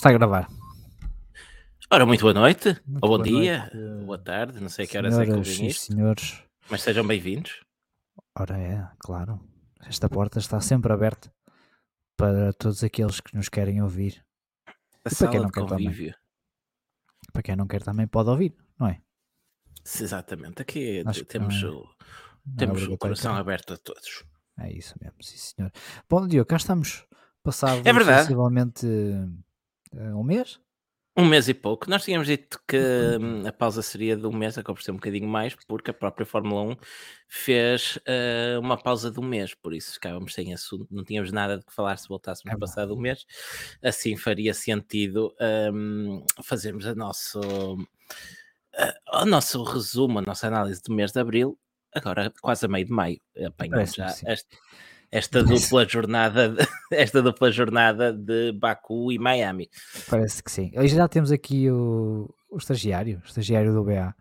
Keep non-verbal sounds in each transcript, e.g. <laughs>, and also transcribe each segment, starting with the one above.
Está a gravar. Ora, muito boa noite, Muito ou bom boa dia, noite, boa tarde, não sei a que horas é que Senhoras ouvem isto, senhores, mas sejam bem-vindos. ora é, claro, esta porta está sempre aberta para todos aqueles que nos querem ouvir. A E para quem não de quer também? convívio. Para quem não quer também pode ouvir, não é? Sim, Exatamente, aqui Acho temos, é- o, é temos o obrigatório coração também. aberto a todos. É isso mesmo, sim senhor. Bom, Diogo, cá estamos. Passado É verdade. sensivelmente eh, um mês? Um mês e pouco. Nós tínhamos dito que hum, a pausa seria de um mês, acabou por ser um bocadinho mais, porque a própria Fórmula 1 fez eh, uma pausa de um mês, por isso ficávamos sem assunto, não tínhamos nada de que falar se voltássemos É passado um mês. Assim faria sentido hum, fazermos a nosso, a- o nosso resumo, a nossa análise do mês de abril, agora quase a meio de maio. Parece-me já sim. esta, esta dupla jornada, de- <laughs> esta dupla jornada de Baku e Miami. Parece que sim. Hoje já temos aqui o, o estagiário, o estagiário do BA.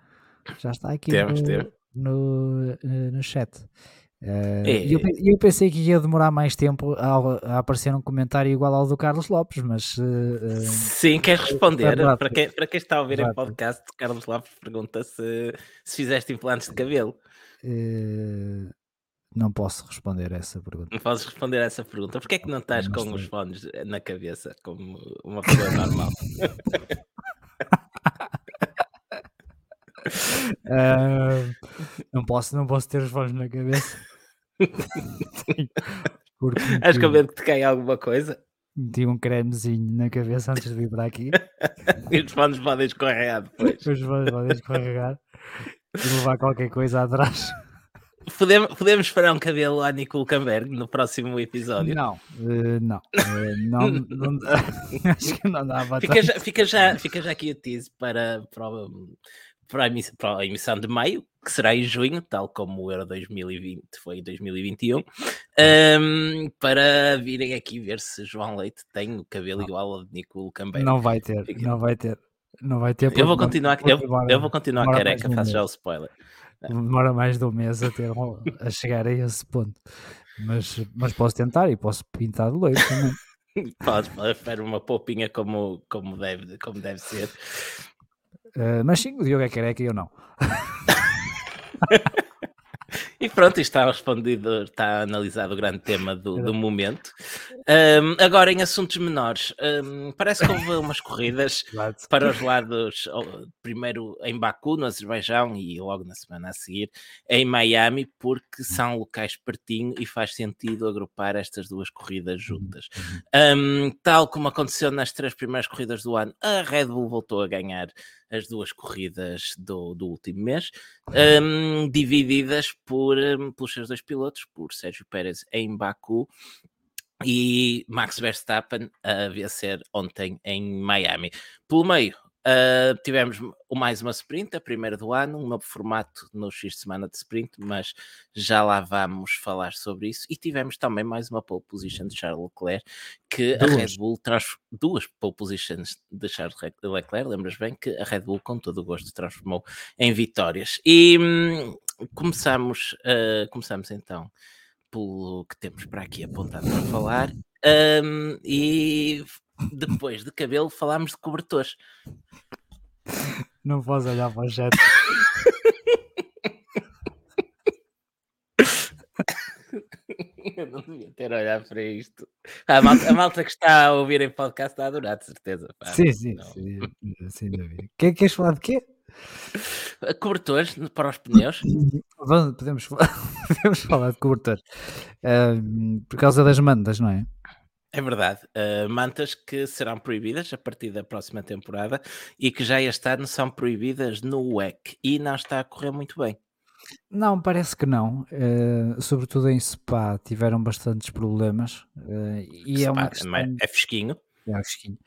Já está aqui Temos, no, temos. no, eh, no chat. É. E eu, eu pensei que ia demorar mais tempo a, a aparecer um comentário igual ao do Carlos Lopes, mas eh, Sim, queres responder? rápido. Para quem, para quem está a ouvir em Rápido. podcast, Carlos Lopes pergunta se, se fizeste implantes de cabelo. eh, não posso responder essa pergunta. Não podes responder a essa pergunta. Porquê é que não estás Não com os fones na cabeça, como uma pessoa normal? <laughs> Ah, não, posso, não posso ter os fones na cabeça. Porque Acho que eu medo que te caia alguma coisa meti um cremezinho na cabeça antes de vir para aqui. <laughs> e os fones podem escorregar depois. Os fones podem escorregar e levar qualquer coisa atrás. Podemos, podemos um cabelo à Nicole Camberg no próximo episódio? Não, eh, não, eh, não, não dá. <laughs> acho que não dá para Fica já, fica, já, fica já aqui o tease para, para, para, a emissão, para a emissão de maio, que será em junho, tal como o Euro 2020 foi em 2021, um, para virem aqui ver se João Leite tem o cabelo Não. igual ao de Nicole Camberg. Não vai ter, Fica- não vai ter. Não vai ter eu vou continuar, eu, eu vou continuar careca, faço já o spoiler. Demora mais de um mês a, ter, a chegar a esse ponto. Mas, mas posso tentar e posso pintar de loiro também. <laughs> Podes, espero uma poupinha como, como, deve, como deve ser. Eh, mas sim, o Diogo é careca e eu não. <laughs> E pronto, está respondido, está analisado o grande tema do, do momento. Um, agora, em assuntos menores, um, parece que houve umas corridas <laughs> para os lados, primeiro em Baku, no Azerbaijão, e logo na semana a seguir em Miami, porque são locais pertinho e faz sentido agrupar estas duas corridas juntas. Um, tal como aconteceu nas três primeiras corridas do ano, a Red Bull voltou a ganhar as duas corridas do, do último mês, um, divididas por, um, pelos seus dois pilotos, por Sérgio Pérez em Baku e Max Verstappen a vencer ontem em Miami. Pelo meio, uh, tivemos mais uma sprint, a primeira do ano, um novo formato no X de semana de sprint, mas já lá vamos falar sobre isso. E tivemos também mais uma pole position de Charles Leclerc, que a Duas. Red Bull traz duas pole positions de Charles Leclerc. Lembras bem que a Red Bull, com todo o gosto, transformou em vitórias. E hum, começamos, uh, começamos então pelo que temos para aqui apontado para falar. hum, e depois de cabelo, falámos de cobertores. Não posso olhar para o chat. Eu não devia ter olhado para isto. A malta, a malta que está a ouvir em podcast está a adorar, de certeza. pá. Sim, sim, Não. sim, sem dúvida. Que, queres falar de quê? Cobertores para os pneus. Vamos- podemos, falar- <laughs> podemos falar de cobertor. Ahm, por causa das mandas, não é? É verdade. Uh, mantas que serão proibidas a partir da próxima temporada e que já este ano são proibidas no WEC e não está a correr muito bem. Não, parece que não. Eh, sobretudo em Spa tiveram bastantes problemas. eh, e é uma Pá, questão... mas é fresquinho. É um fresquinho.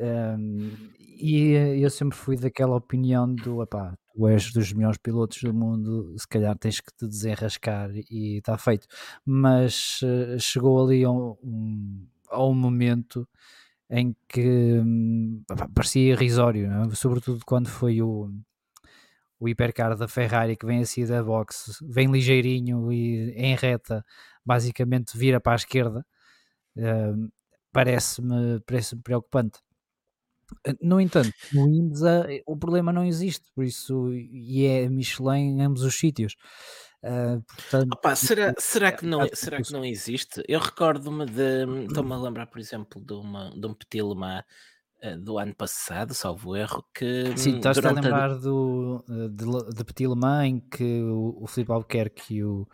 Ahm, e eu sempre fui daquela opinião do epá, tu és dos melhores pilotos do mundo, se calhar tens que te desenrascar e está feito. Mas eh, chegou ali a um, um- a um momento em que epá, parecia irrisório, é? sobretudo quando foi o, o hipercar da Ferrari que vem assim da box, vem ligeirinho e em reta, basicamente vira para a esquerda. Ahm, parece-me parece preocupante. No entanto, no IMSA o problema não existe, por isso, e é Michelin em ambos os sítios. Uh, portanto, Opa, será, será, que não, será que não existe? Eu recordo-me de. Estou-me a lembrar, por exemplo, de, uma, de um Petit Le Mans uh, do ano passado, salvo erro, que. Sim, estás a lembrar a... do, de, de Petit Le Mans em que o, o Filipe Albuquerque e o,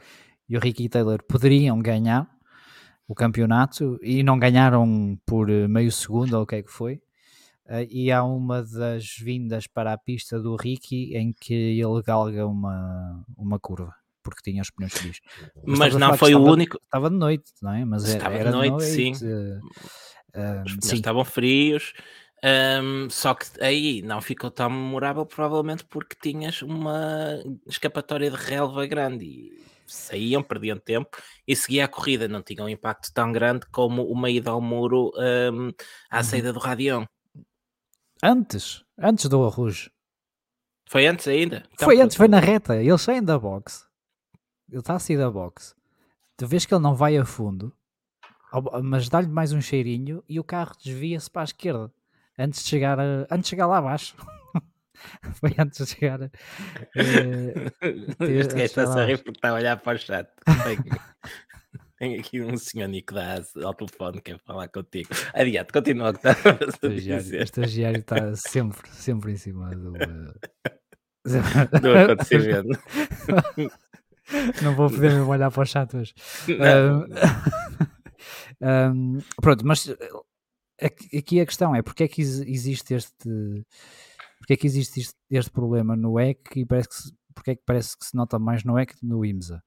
e o Ricky Taylor poderiam ganhar o campeonato e não ganharam por meio segundo ou o que é que foi. Uh, e há uma das vindas para a pista do Ricky em que ele galga uma, uma curva porque tinha os pneus frios. Mas, Mas não foi o único. Estava de noite, não é? Mas estava era, de noite, noite sim. Uh, os pneus sim. estavam frios. Um, só que aí não ficou tão memorável, provavelmente porque tinhas uma escapatória de relva grande e saíam, perdiam tempo e seguia a corrida, não tinha um impacto tão grande como uma ida ao muro um, à uhum. saída do Radião. Antes, antes do Rouge. Foi antes ainda? Então, foi antes, foi na reta. Eles saem da box ele está a sair da box, tu vês que ele não vai a fundo, mas dá-lhe mais um cheirinho e o carro desvia-se para a esquerda antes de chegar, a, antes de chegar lá abaixo. <laughs> Foi antes de chegar. Uh, <laughs> este gajo está a rir porque está a olhar para o chat. <laughs> Tem aqui um senhor da ao telefone que quer falar contigo. Adiante, continua o que <laughs> está a dizer. O estagiário está sempre, sempre em cima do, <laughs> do acontecimento. <laughs> não vou poder mesmo olhar para os chat hoje. Um, um, pronto, mas eh, aqui a questão é porque é que existe este porque é que existe este, este problema no EC e parece que porque é que parece que se nota mais no EC que no IMSA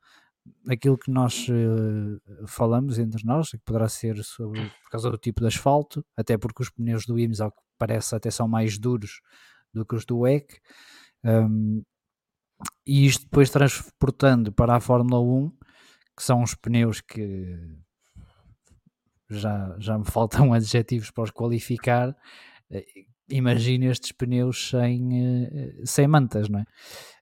aquilo que nós uh, falamos entre nós que poderá ser sobre, por causa do tipo de asfalto até porque os pneus do IMSA ao que parece até são mais duros do que os do EC um, e isto depois transportando para a Fórmula 1, que são os pneus que já, já me faltam <laughs> adjetivos para os qualificar. Eh, imagina estes pneus sem, eh, sem mantas, não é?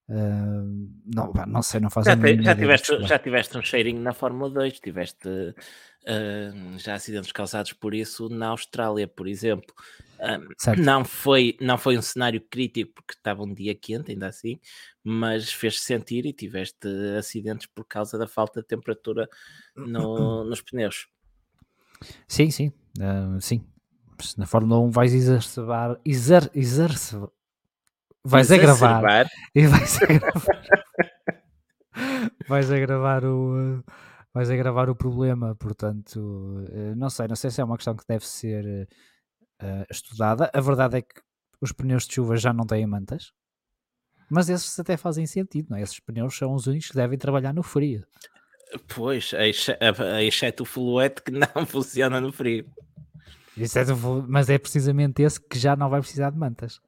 Uh, não, não sei, não faz já, te, já, tiveste, já tiveste um cheirinho na Fórmula 2, tiveste uh, já acidentes causados por isso na Austrália, por exemplo. Uh, não, foi, não foi um cenário crítico porque estava um dia quente, ainda assim, mas fez-se sentir e tiveste acidentes por causa da falta de temperatura no, <coughs> nos pneus. Sim, sim, sim. Na Fórmula 1 vais exacerbar, exer, exercer, Vais a gravar. E vais a gravar. <laughs> vais a gravar o. Vais a gravar o problema, portanto, eh, não sei, não sei se é uma questão que deve ser uh, estudada. A verdade é que os pneus de chuva já não têm mantas, mas esses até fazem sentido, não é? Esses pneus são os únicos que devem trabalhar no frio. Pois, exceto o fluete que não <laughs> funciona no frio. mas é precisamente esse que já não vai precisar de mantas.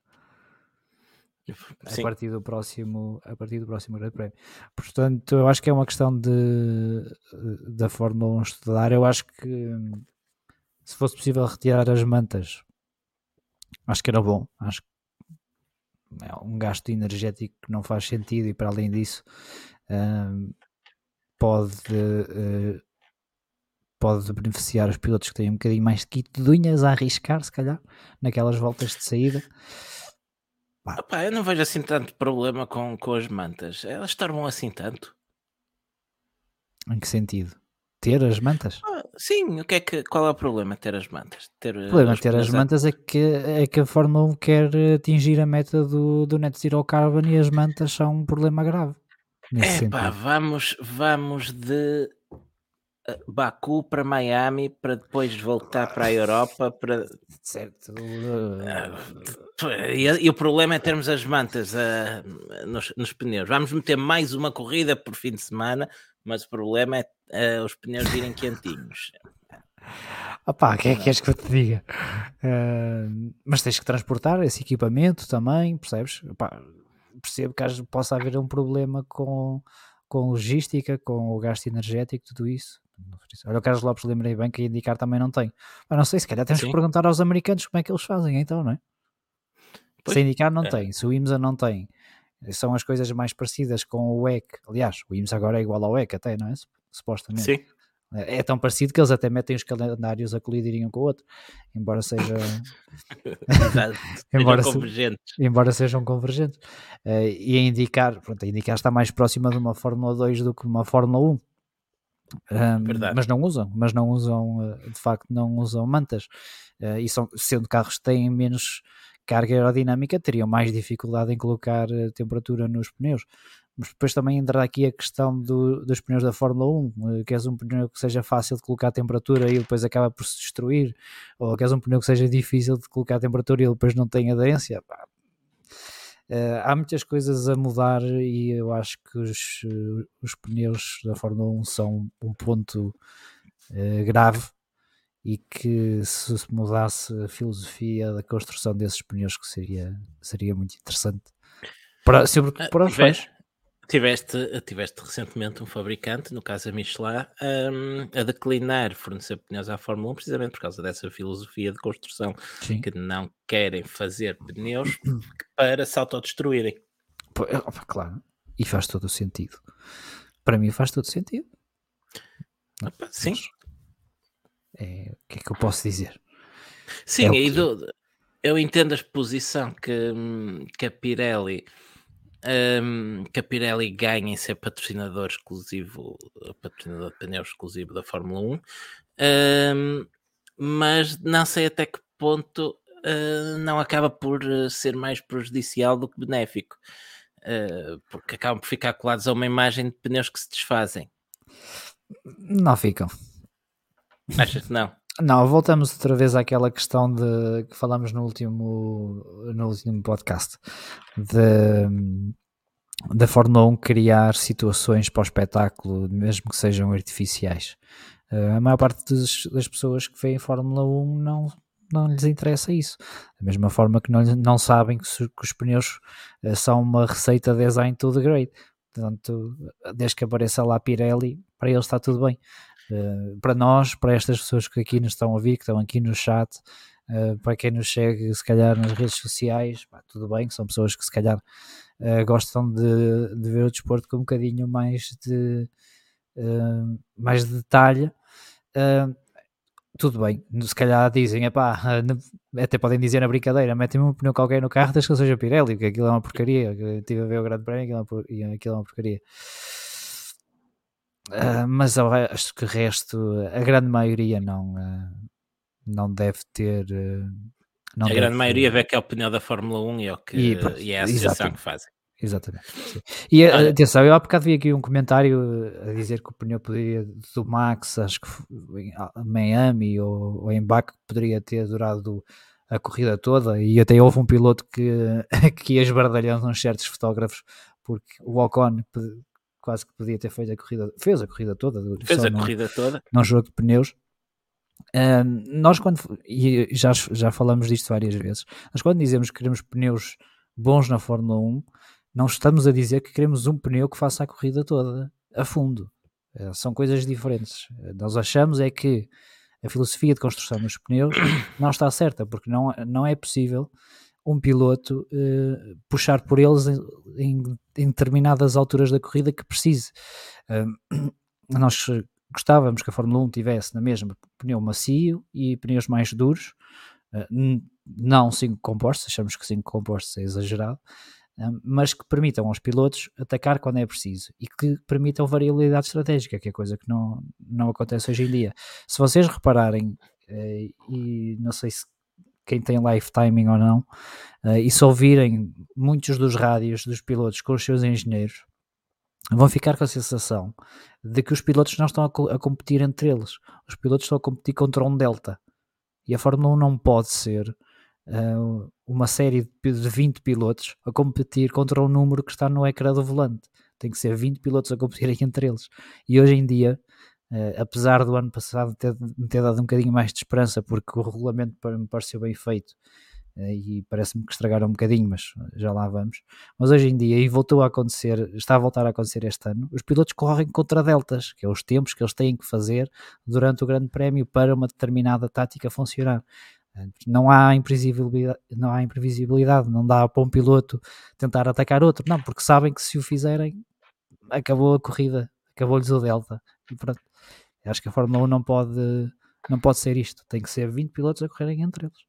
Sim. a partir do próximo a partir do próximo Grande Prémio. Portanto, eu acho que é uma questão de da Fórmula 1 estudar. Eu acho que se fosse possível retirar as mantas, acho que era bom. Acho que é um gasto energético que não faz sentido e para além disso um, pode uh, pode beneficiar os pilotos que têm um bocadinho mais de kit de unhas a arriscar, se calhar, naquelas voltas de saída. Pá. eu não vejo assim tanto problema com, com as mantas. Elas estavam assim tanto. Em que sentido? Ter as mantas? Ah, sim, o que é que, qual é o problema ter as mantas? Ter o problema de ter as mantas é que, é que a Fórmula 1 quer atingir a meta do, do Net Zero Carbon e as mantas são um problema grave. É pá, vamos, vamos de Baku para Miami para depois voltar para a Europa para certo ah, e, e o problema é termos as mantas uh, nos, nos, pneus vamos meter mais uma corrida por fim de semana mas o problema é uh, os pneus virem quentinhos Opá, o que é que queres que eu te diga? Uh, mas tens que transportar esse equipamento também, percebes? Opá, percebo que possa haver um problema com, com logística, com o gasto energético, tudo isso. Olha, o Carlos Lopes lembrei bem que indicar também não tem. Mas não sei, se calhar temos Sim. que perguntar aos americanos como é que eles fazem, então, não é? Pois, se indicar não é. tem, se o IMSA não tem, são as coisas mais parecidas com o EC. Aliás, o IMSA agora é igual ao EC até, não é? Supostamente. Sim. É tão parecido que eles até metem os calendários a colidirem um com o outro, embora seja. <laughs> <laughs> embora, sejam convergentes. Se... embora sejam convergentes. Uh, e a indicar, pronto, a indicar está mais próxima de uma Fórmula 2 do que uma Fórmula 1. Um, mas não usam, mas não usam, eh, de facto, não usam mantas. Uh, e são, sendo carros que têm menos carga aerodinâmica, teriam mais dificuldade em colocar temperatura nos pneus. Mas depois também entra aqui a questão do, dos pneus da Fórmula 1, queres um pneu que seja fácil de colocar temperatura e depois acaba por se destruir, ou queres um pneu que seja difícil de colocar temperatura e depois não tem aderência. Uh, há muitas coisas a mudar e eu acho que os, os pneus da Fórmula 1 são um ponto uh, grave e que se mudasse a filosofia da construção desses pneus que seria, seria muito interessante para, sempre para os fãs Tiveste, tiveste recentemente um fabricante, no caso a Michelin, um, a declinar fornecer pneus à Fórmula 1 precisamente por causa dessa filosofia de construção Sim. que não querem fazer pneus <clears throat> para se autodestruírem. É, claro, e faz todo o sentido. Para mim faz todo o sentido. Opa, sim. É, o que é que eu posso dizer? Sim, é e do, eu entendo a exposição que, que a Pirelli um, que a Pirelli ganha em ser patrocinador exclusivo, patrocinador de pneus exclusivo da Fórmula 1, um, mas não sei até que ponto uh, não acaba por ah, ser mais prejudicial do que benéfico, uh, porque acabam por ficar colados a uma imagem de pneus que se desfazem. Não ficam. Achas que não? Não, voltamos outra vez àquela questão de que falamos no último, no último podcast de da Fórmula 1 criar situações para o espetáculo, mesmo que sejam artificiais. Uh, a maior parte das, pessoas que veem Fórmula 1 não, não lhes interessa isso. Da mesma forma que não, não sabem que, que os pneus uh, são uma receita de design to the grade. Portanto, desde que apareça lá Pirelli, para eles está tudo bem. Uh, para nós, para estas pessoas que aqui nos estão a ouvir, que estão aqui no chat, uh, para quem nos segue, se calhar nas redes sociais, pá, tudo bem, são pessoas que se calhar uh, gostam de, de, ver o desporto com um bocadinho mais de, mais de detalhe. tudo bem, se calhar dizem, epá, <laughs> até podem dizer na brincadeira, metem-me um pneu qualquer no carro, desde que seja Pirelli, que aquilo é uma porcaria, que estive a ver o Grande Prémio e aquilo é uma porcaria. Uh, mas acho que o resto, a grande maioria não, uh, não deve ter. Uh, não a grande ter... maioria vê que é o pneu da Fórmula 1 e é, o que, e, e é a associação que fazem. Exatamente. Sim. E Olha, atenção, eu há bocado vi aqui um comentário a dizer que o pneu poderia do Max, acho que em Miami ou, ou em Baku, poderia ter durado a corrida toda. E até houve um piloto que, <laughs> que ia esbardalhando uns certos fotógrafos porque o Ocon quase que podia ter feito a corrida, fez a corrida toda. Fez a corrida toda. Num jogo de pneus. Um, nós quando, e já, já falamos disto várias vezes, nós quando dizemos que queremos pneus bons na Fórmula 1, não estamos a dizer que queremos um pneu que faça a corrida toda a fundo. Uh, são coisas diferentes. Uh, nós achamos é que a filosofia de construção dos pneus não está certa, porque não, não é possível um piloto uh, puxar por eles em, em, determinadas alturas da corrida que precise. Uh, <clears throat> nós gostávamos que a Fórmula 1 tivesse na mesma pneu macio e pneus mais duros, uh, não 5 compostos, achamos que 5 compostos é exagerado, mas que permitam aos pilotos atacar quando é preciso e que permitam variabilidade estratégica, que é coisa que não, não acontece hoje em dia. Se vocês repararem, e não sei se quem tem live timing ou não, uh, e se ouvirem muitos dos rádios dos pilotos com os seus engenheiros, vão ficar com a sensação de que os pilotos não estão a, co a competir entre eles. Os pilotos estão a competir contra um Delta. E a Fórmula 1 não pode ser uh, uma série de 20 pilotos a competir contra um número que está no ecrã do volante. Tem que ser 20 pilotos a competirem entre eles. E hoje em dia, Uh, apesar do ano passado ter, ter dado um bocadinho mais de esperança, porque o regulamento me pareceu bem feito uh, e parece-me que estragaram um bocadinho, mas já lá vamos. Mas hoje em dia, e voltou a acontecer, está a voltar a acontecer este ano, os pilotos correm contra deltas, que é os tempos que eles têm que fazer durante o Grande Prémio para uma determinada tática funcionar. Não há imprevisibilidade, não há imprevisibilidade, não dá para um piloto tentar atacar outro, não, porque sabem que se o fizerem, acabou a corrida, acabou-lhes o Delta. E pronto. Acho que a Fórmula 1 não pode, não pode ser isto. Tem que ser 20 pilotos a correrem entre eles.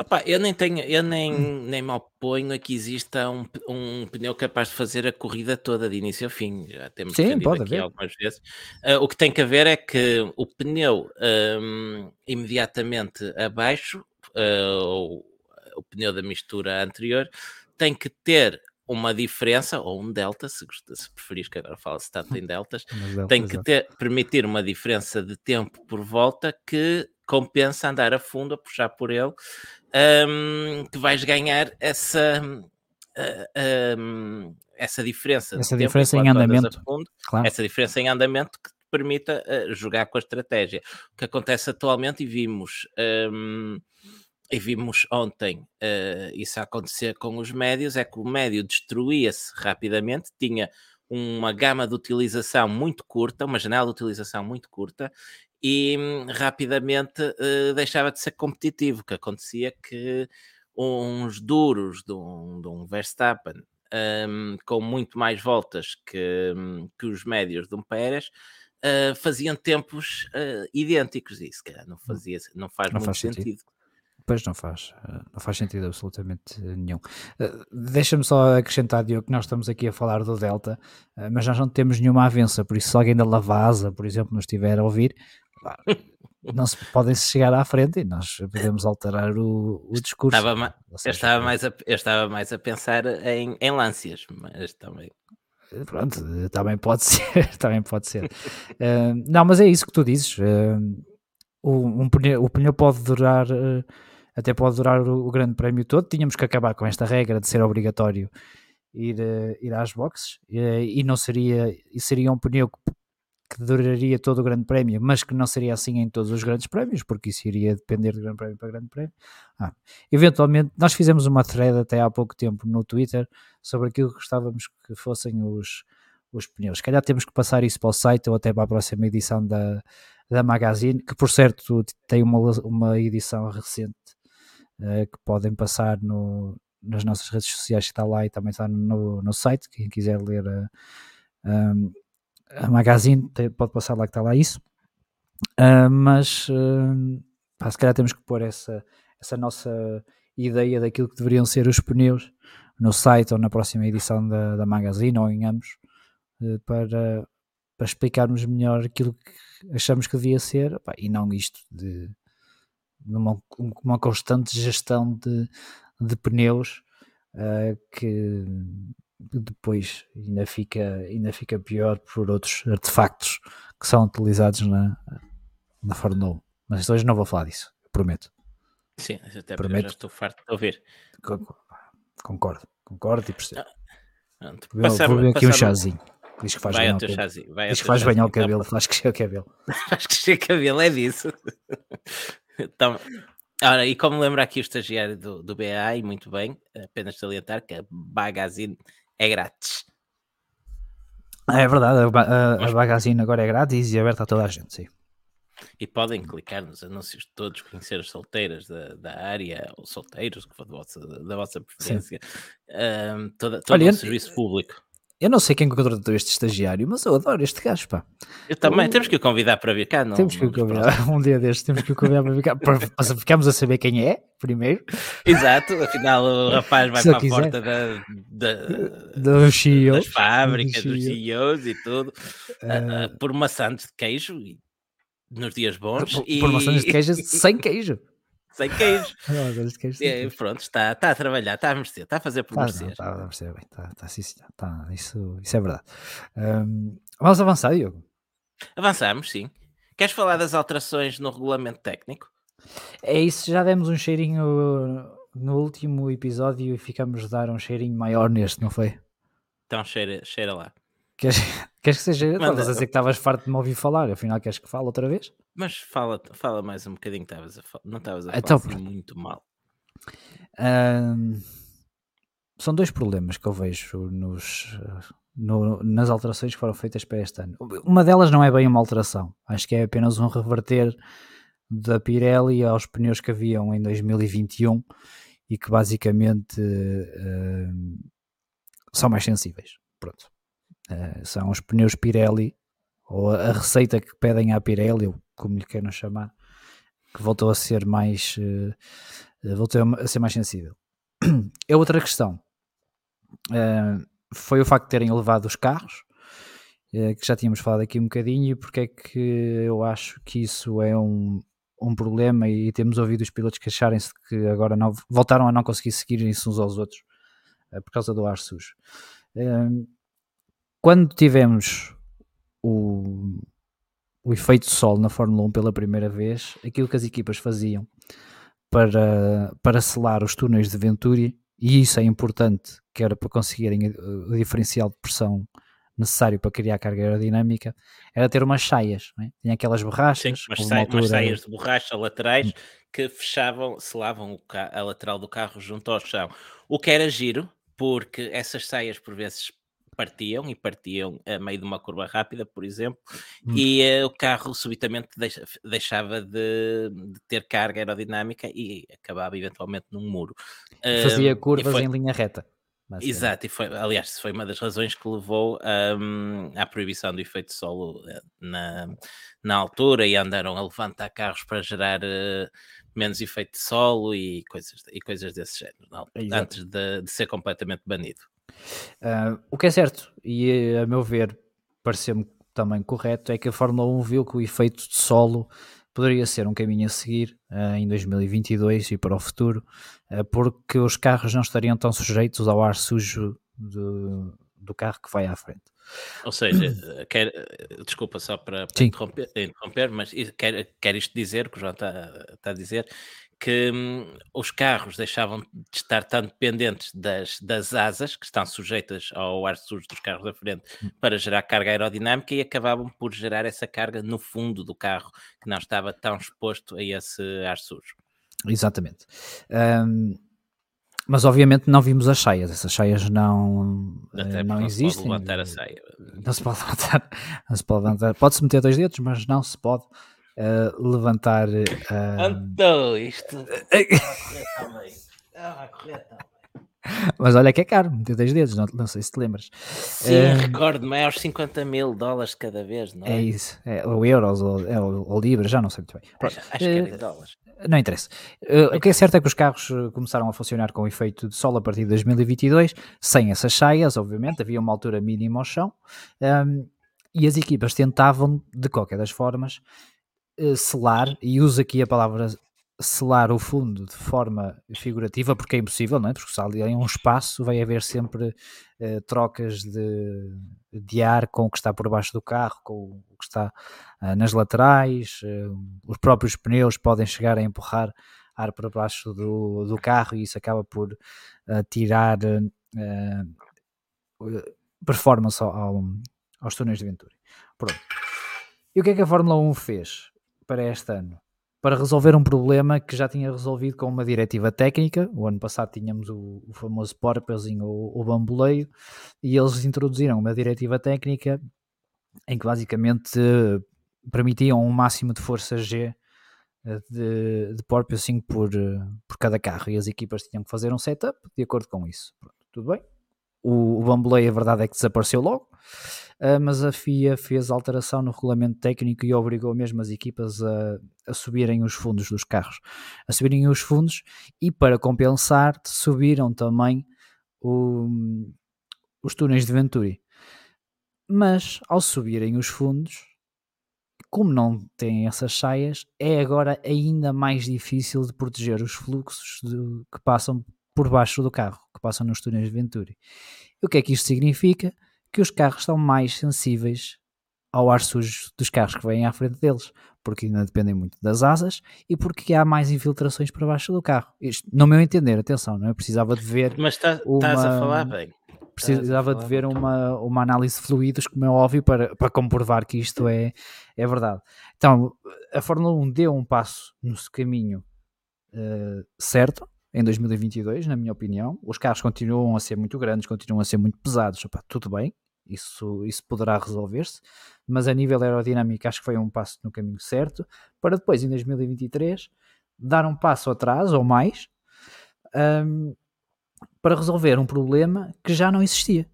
Opa, eu nem tenho, eu nem, nem me oponho a que exista um, um pneu capaz de fazer a corrida toda de início a fim. Já temos Sim, pode aqui haver. algumas vezes. Uh, o que tem que haver é que o pneu um, imediatamente abaixo, uh, ou o pneu da mistura anterior, tem que ter uma diferença, ou um delta, se, se preferires que agora fala-se tanto em deltas, <laughs> tem que ter, permitir uma diferença de tempo por volta que compensa andar a fundo, a puxar por ele, um, que vais ganhar essa, uh, um, essa diferença. Essa diferença em andamento. Fundo, claro. Essa diferença em andamento que te permita uh, jogar com a estratégia. O que acontece atualmente, e vimos. Um, e vimos ontem uh, isso acontecer com os médios, é que o médio destruía-se rapidamente, tinha uma gama de utilização muito curta, uma janela de utilização muito curta, e hum, rapidamente uh, deixava de ser competitivo, que acontecia que uns duros de um, de um Verstappen um, com muito mais voltas que, um, que os médios de um Pérez uh, faziam tempos idênticos, e isso não, hum. fazia, não faz não muito faz sentido. sentido. Pois não faz, não faz sentido absolutamente nenhum. Deixa-me só acrescentar, Diogo, que nós estamos aqui a falar do Delta, mas nós não temos nenhuma avença, por isso se alguém da Lavasa, por exemplo, nos estiver a ouvir, não se podem chegar à frente e nós podemos alterar o, o discurso. Estava eu, estava mais a, eu estava mais a pensar em, em lâncias, mas também. Pronto, também pode <laughs> ser, também pode ser. uh, não, mas é isso que tu dizes. Uh, o, um pneu, o pneu pode durar, uh, até pode durar o, o, grande prémio todo. Tínhamos que acabar com esta regra de ser obrigatório ir, ir às boxes e não seria, e seria um pneu que que duraria todo o Grande Prémio, mas que não seria assim em todos os grandes prémios, porque isso iria depender de Grande Prémio para Grande Prémio. Ah, eventualmente, nós fizemos uma thread até há pouco tempo no Twitter sobre aquilo que gostávamos que fossem os, os pneus. Se calhar temos que passar isso para o site ou até para a próxima edição da, da Magazine, que por certo tem uma, uma edição recente uh, que podem passar no, nas nossas redes sociais, que está lá e também está no, no site, quem quiser ler a. Um, a Magazine pode passar lá que está lá isso, uh, mas uh, pá, se calhar temos que pôr essa, essa nossa ideia daquilo que deveriam ser os pneus no site ou na próxima edição da, da Magazine ou em ambos uh, para, para explicarmos melhor aquilo que achamos que devia ser e não isto de, de uma, constante gestão de, de pneus que depois ainda fica, ainda fica pior por outros artefactos que são utilizados na, na Fórmula 1. Mas hoje não vou falar disso, prometo. Sim, até prometo. já estou farto de ouvir. Concordo, concordo e percebo. Ah, vou beber aqui um chazinho. Diz que faz vai bem ao teu chazinho. Vai Diz que faz bem ao cabelo, faz crescer o cabelo. <laughs> faz crescer o cabelo, é disso. Então, Ora, e como lembra aqui o estagiário do, do BA, e muito bem, apenas salientar que a Magazine é grátis. É verdade, a, a, a Magazine agora é grátis e é aberta a toda a gente, sim. E podem clicar nos anúncios de todos, conhecer as solteiras da, da área, ou solteiros, que for da vossa, da vossa preferência, um, toda, todo Olha, o serviço público. Eu não sei quem contratou este estagiário, mas eu adoro este gajo, pá. Eu também, eu... temos que o convidar para vir cá, não? Temos que o convidar, <laughs> um dia destes, temos que o convidar para vir cá, para, para ficarmos a saber quem é, primeiro. Exato, afinal o <laughs> rapaz vai para a porta da, da, do CEO, das fábricas, do dos CEOs e tudo, uh... por maçãs de queijo nos dias bons. Por, e... por maçãs de queijo <laughs> sem queijo <laughs> sem queijo. é, pronto, está, está a trabalhar, está a merecer, está a fazer por tá, merecer. Está, a merecer bem, está, está, sim, está, isso, isso é verdade. Um, vamos avançar, Diogo? Avançamos, sim. Queres falar das alterações no regulamento técnico? É isso, já demos um cheirinho no último episódio e ficamos a dar um cheirinho maior neste, não foi? Então cheira, cheira lá. Queres, queres que seja? Estavas a dizer que estavas farto de me ouvir falar, afinal queres que fale outra vez? Mas fala, fala mais um bocadinho que estavas a falar. Não estavas a então, falar assim muito mal. São dois problemas que eu vejo nos, no, nas alterações que foram feitas para este ano. Uma delas não é bem uma alteração, acho que é apenas um reverter da Pirelli aos pneus que haviam em 2021 e que basicamente uh, são mais sensíveis. Pronto. Uh, são os pneus Pirelli ou a, receita que pedem à Pirelli, ou como lhe queiram chamar, que voltou a ser mais uh, voltou a ser mais sensível. É outra questão. Uh, foi o facto de terem levado os carros, que já tínhamos falado aqui um bocadinho, e porque é que eu acho que isso é um, um problema e temos ouvido os pilotos queixarem-se que agora não, voltaram a não conseguir seguir-se uns aos outros por causa do ar sujo. Quando tivemos o, o efeito sol na Fórmula 1 pela primeira vez, aquilo que as equipas faziam para, para selar os túneis de Venturi, e isso é importante, que era para conseguirem o diferencial de pressão necessário para criar carga aerodinâmica, era ter umas saias, é? tinha aquelas borrachas. Sim, umas, altura... umas saias de borracha laterais hum. que fechavam, selavam a lateral do carro junto ao chão. O que era giro, porque essas saias por vezes partiam e partiam a meio de uma curva rápida, por exemplo, hum. e uh, o carro subitamente deixa, deixava de, de, ter carga aerodinâmica e acabava eventualmente num muro. Fazia curvas foi... em linha reta. Exato, e foi, aliás, foi uma das razões que levou um, à proibição do efeito solo eh, na, na altura e andaram a levantar carros para gerar uh, menos efeito de solo e coisas, e coisas desse género, não, antes de, de, ser completamente banido. Uh, o que é certo, e a meu ver, pareceu-me também correto, é que a Fórmula 1 viu que o efeito de solo poderia ser um caminho a seguir uh, em 2022 e para o futuro, uh, porque os carros não estariam tão sujeitos ao ar sujo do, do carro que vai à frente. Ou seja, quer, desculpa só para, para interromper, interromper, mas quer, quer isto dizer, que o João está, está a dizer, que hum, os carros deixavam de estar tão dependentes das, das asas, que estão sujeitas ao ar sujo dos carros da frente, hum. para gerar carga aerodinâmica e acabavam por gerar essa carga no fundo do carro, que não estava tão exposto a esse ar sujo. Exatamente. Um, mas obviamente não vimos as saias, essas saias não, Até não, não existem. Se pode levantar a saia. Não se pode <laughs> levantar, não se pode levantar. Pode-se meter dois dedos, mas não se pode uh, levantar. Uh... Então, isto. <laughs> Ah, Mas olha que é caro, meter dois dedos, não, não sei se te lembras. Sim, uh, recordo-me, é aos 50 mil dólares cada vez, não é? É isso, é, ou euros, ou, é, ou, ou libras, já não sei muito bem. Acho, acho que é em dólares. Não interessa. Uh, o que é certo é que os carros começaram a funcionar com efeito de sol a partir de 2022, sem essas saias, obviamente, havia uma altura mínima ao chão, um, e as equipas tentavam, de qualquer das formas, selar, e uso aqui a palavra selar o fundo de forma figurativa, porque é impossível, não é? porque se ali em um espaço vai haver sempre uh, trocas de, de ar com o que está por baixo do carro, com o que está uh, nas laterais, uh, os próprios pneus podem chegar a empurrar ar para baixo do, do carro e isso acaba por tirar performance ao, ao, aos túneis de Venturi. Pronto. E o que é que a Fórmula 1 fez para este ano? para resolver um problema que já tinha resolvido com uma diretiva técnica. O ano passado tínhamos o, o famoso porpoising, o, o bamboleio, e eles introduziram uma diretiva técnica em que basicamente permitiam um máximo de força G eh, de, de porpoising por, eh, por cada carro e as equipas tinham que fazer um setup de acordo com isso. Pronto, tudo bem. O, o bamboleio, a verdade é que desapareceu logo. Uh, mas a FIA fez alteração no regulamento técnico e obrigou mesmo as equipas a, a subirem os fundos dos carros, a subirem os fundos e para compensar subiram também o, os túneis de Venturi. Mas ao subirem os fundos, como não têm essas saias, é agora ainda mais difícil de proteger os fluxos de, que passam por baixo do carro, que passam nos túneis de Venturi. E o que é que isto significa? Que os carros estão mais sensíveis ao ar sujo dos carros que vêm à frente deles, porque ainda dependem muito das asas e porque há mais infiltrações para baixo do carro. Isto, no meu entender, atenção, não é? Precisava de ver. Mas tá, uma, estás a falar bem. Precisava de ver uma, uma análise de fluidos, como é óbvio, para, para comprovar que isto é, é verdade. Então, a Fórmula 1 deu um passo no caminho uh, certo, em 2022, na minha opinião. Os carros continuam a ser muito grandes, continuam a ser muito pesados. Opa, tudo bem, isso, isso poderá resolver-se, mas a nível aerodinâmico acho que foi um passo no caminho certo, para depois, em 2023, dar um passo atrás ou mais um, para resolver um problema que já não existia.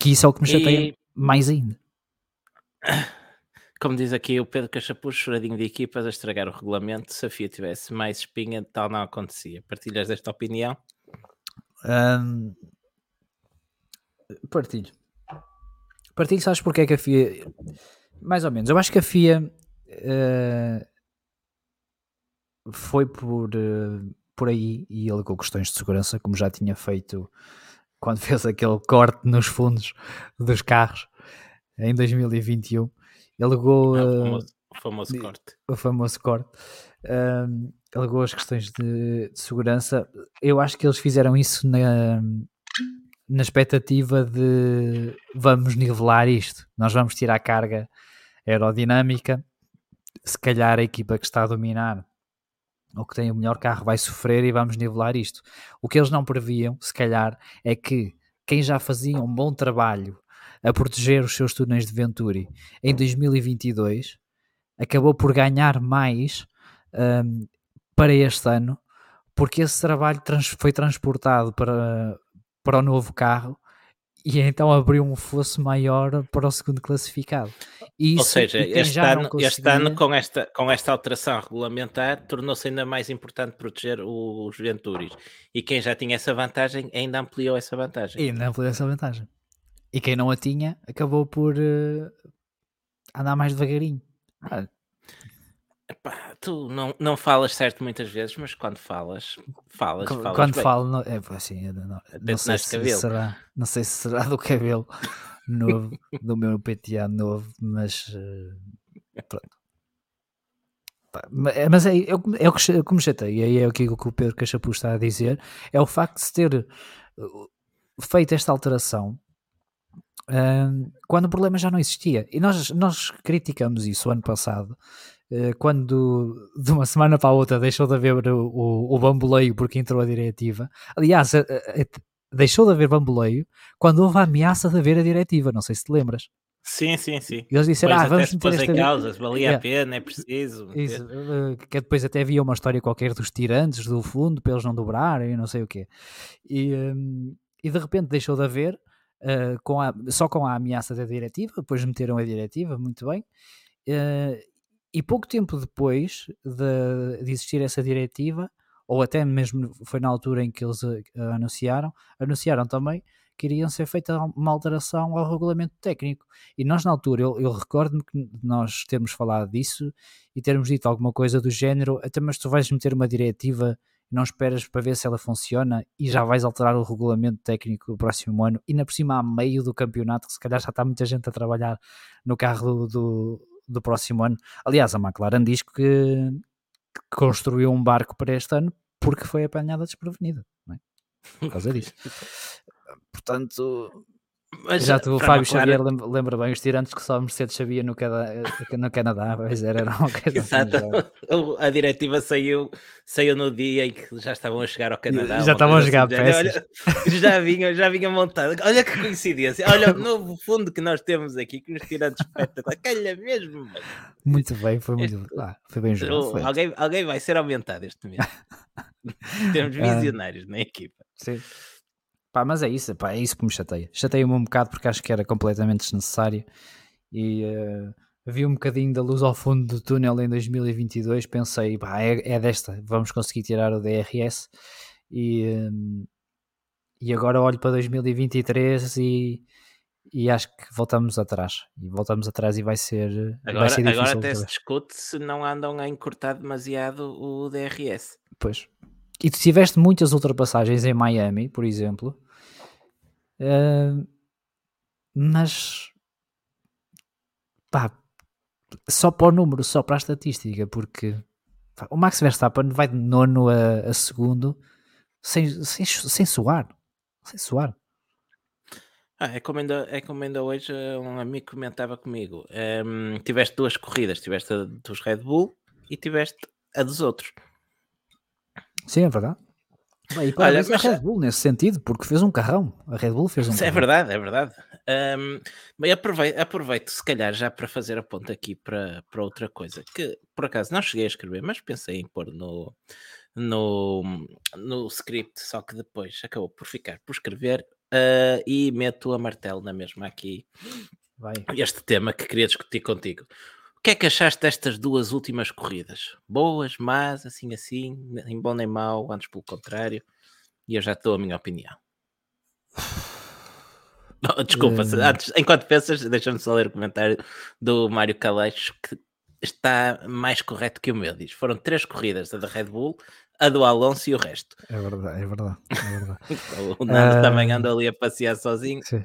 Que isso é o que me chateia e... mais ainda. Como diz aqui o Pedro Cachapucho, choradinho de equipas a estragar o regulamento. Se a FIA tivesse mais espinha, tal não acontecia. Partilhas desta opinião? Um, partilho. Partilho, sabes porque é que a FIA. Mais ou menos. Eu acho que a FIA uh, foi por, uh, por aí e alegou questões de segurança, como já tinha feito quando <laughs> fez aquele corte nos fundos dos carros em 2021. Alegou. É, o, famoso, o famoso corte. O famoso corte. Uh, alegou as questões de, de, segurança. Eu acho que eles fizeram isso na, na expectativa de vamos nivelar isto, nós vamos tirar a carga aerodinâmica. Se calhar a equipa que está a dominar ou que tem o melhor carro vai sofrer e vamos nivelar isto. O que eles não previam, se calhar, é que quem já fazia um bom trabalho a proteger os seus túneis de Venturi em 2022 acabou por ganhar mais um, para este ano porque esse trabalho trans foi transportado para, para o novo carro e então abriu um fosso maior para o segundo classificado. Isso, Ou seja, este ano, conseguia... este ano com, esta, com esta alteração regulamentar tornou-se ainda mais importante proteger os Venturis. E quem já tinha essa vantagem ainda ampliou essa vantagem. E ainda ampliou essa vantagem. E quem não a tinha acabou por uh, andar mais devagarinho. Ah, Epá, tu não, não falas certo muitas vezes, mas quando falas, falas. falas quando falo, não, é assim, não, não, não sei se será, não sei se será do cabelo <laughs> novo, do meu PTA novo, mas uh, pronto. Mas é, é, é o que, como chatei, e aí é o que o Pedro Cachapu está a dizer, é o facto de se ter eh, feito esta alteração uh, quando o problema já não existia. E nós, nós criticamos isso ano passado, uh, quando de uma semana para a outra deixou de haver o, o, o bamboleio porque entrou a diretiva. Aliás, uh, deixou de haver bamboleio quando houve a ameaça de haver a diretiva. Não sei se te lembras. Sim, sim, sim. E eles disseram, ah, vamos meter esta... causas, valia yeah. a pena, é preciso. Isso, que depois até havia uma história qualquer dos tirantes do fundo para eles não dobrarem e não sei o quê. E, um, e de repente deixou de haver uh, com a, só com a ameaça da diretiva, depois meteram a diretiva, muito bem. Uh, e pouco tempo depois de, de, existir essa diretiva, ou até mesmo foi na altura em que eles anunciaram, anunciaram também que iriam ser feita uma alteração ao regulamento técnico. E nós, na altura, eu, eu recordo-me que nós termos falado disso e termos dito alguma coisa do género, até mas tu vais meter uma diretiva não esperas para ver se ela funciona e já vais alterar o regulamento técnico do próximo ano, e na por cima a meio do campeonato, que se calhar já está muita gente a trabalhar no carro do, do, do próximo ano. Aliás, a McLaren diz que, que, construiu um barco para este ano porque foi apanhada desprevenida, é? por causa disso. <laughs> Portanto, mas, Já tu, o Fábio Xavier lembra, lembra, bem os tirantes que só a Mercedes sabia no, Canadá, no Canadá, <laughs> pois era, era uma coisa Exato. Assim, a diretiva saiu, saiu no dia em que já estavam a chegar ao Canadá. Já estavam a jogar assim. Olha, <laughs> já vinha, já vinha montado. Olha que coincidência. Olha o novo fundo que nós temos aqui, que nos tirantes espetacular. Calha mesmo. Muito bem, foi muito este, ah, foi bem jogado. Alguém, alguém vai ser aumentado este mês. <laughs> Temos ah. visionários na equipa. Sim. Pá, mas é isso, pá, é isso que me chateia. Chateia-me um bocado porque acho que era completamente desnecessário e uh, vi um bocadinho da luz ao fundo do túnel em 2022. Pensei, pá, é, é desta, vamos conseguir tirar o DRS e, um, e agora olho para 2023 e, e acho que voltamos atrás. E voltamos atrás e vai ser. Agora, vai ser agora até se discute se não andam a encurtar demasiado o DRS. Pois. E tu tiveste muitas ultrapassagens em Miami, por exemplo, uh, mas pá, só para o número, só para a estatística, porque pá, o Max Verstappen vai de nono a, a segundo sem, sem, sem suar. Sem suar. Ah, é, como ainda, é como ainda hoje um amigo comentava comigo. Um, tiveste duas corridas, tiveste a dos Red Bull e tiveste a dos outros. Sim, é verdade. Bem, e Olha, mas... a Red Bull nesse sentido, porque fez um carrão. A Red Bull fez um é carrão. É verdade, é verdade. Um, bem, aproveito, aproveito, se calhar, já para fazer a ponta aqui para, para outra coisa, que por acaso não cheguei a escrever, mas pensei em pôr no, no, no script, só que depois acabou por ficar por escrever uh, e meto a martelo na mesma aqui. Vai. este tema que queria discutir contigo. O que é que achaste destas duas últimas corridas? Boas, más, assim assim, nem bom nem mau, antes pelo contrário. E eu já estou a minha opinião. <laughs> Oh, desculpa, uh... antes, enquanto pensas, deixa-me só ler o comentário do Mário Caleixo que está mais correto que o meu. Diz: foram três corridas, a da Red Bull, a do Alonso e o resto. É verdade, é verdade. É verdade. <laughs> o Nando uh... também anda ali a passear sozinho. Sim.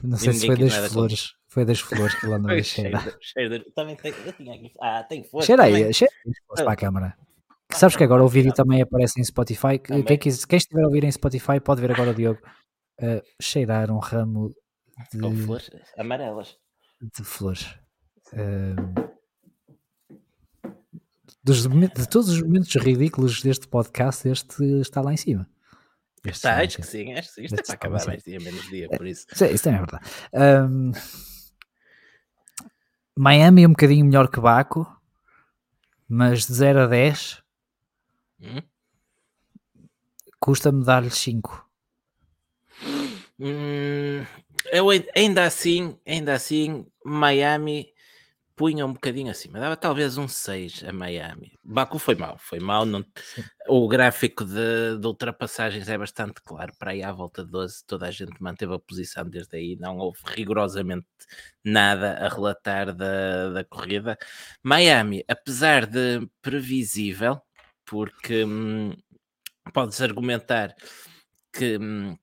Não sei se foi das flores. Foi das flores que ele andou a cheirar. Cheiro, também tem, eu tinha aqui. Ah, tem flores. Cheira aí, cheira aí para a câmara. Que sabes que agora o vídeo também aparece em Spotify. Quem, quem, quem estiver a ouvir em Spotify pode ver agora o Diogo uh, cheirar um ramo de, Com flores amarelas. De flores. Uh, dos, de todos os momentos ridículos deste podcast, este está lá em cima. Este está, acho que sim, acho que sim. Isto é para acabar mais dia, menos dia, por isso. É, isso também é verdade. Um, Miami é um bocadinho melhor que Baco, mas de 0 a 10 hum? custa-me dar-lhe 5. Hum, eu ainda assim, ainda assim, Miami punha um bocadinho acima, dava talvez um 6 a Miami. Baku foi mal, foi mal. Não... O gráfico de, de, ultrapassagens é bastante claro. Para aí à volta de 12, toda a gente manteve a posição desde aí, não houve rigorosamente nada a relatar da, da corrida. Miami, apesar de previsível, porque hum, podes argumentar que hum,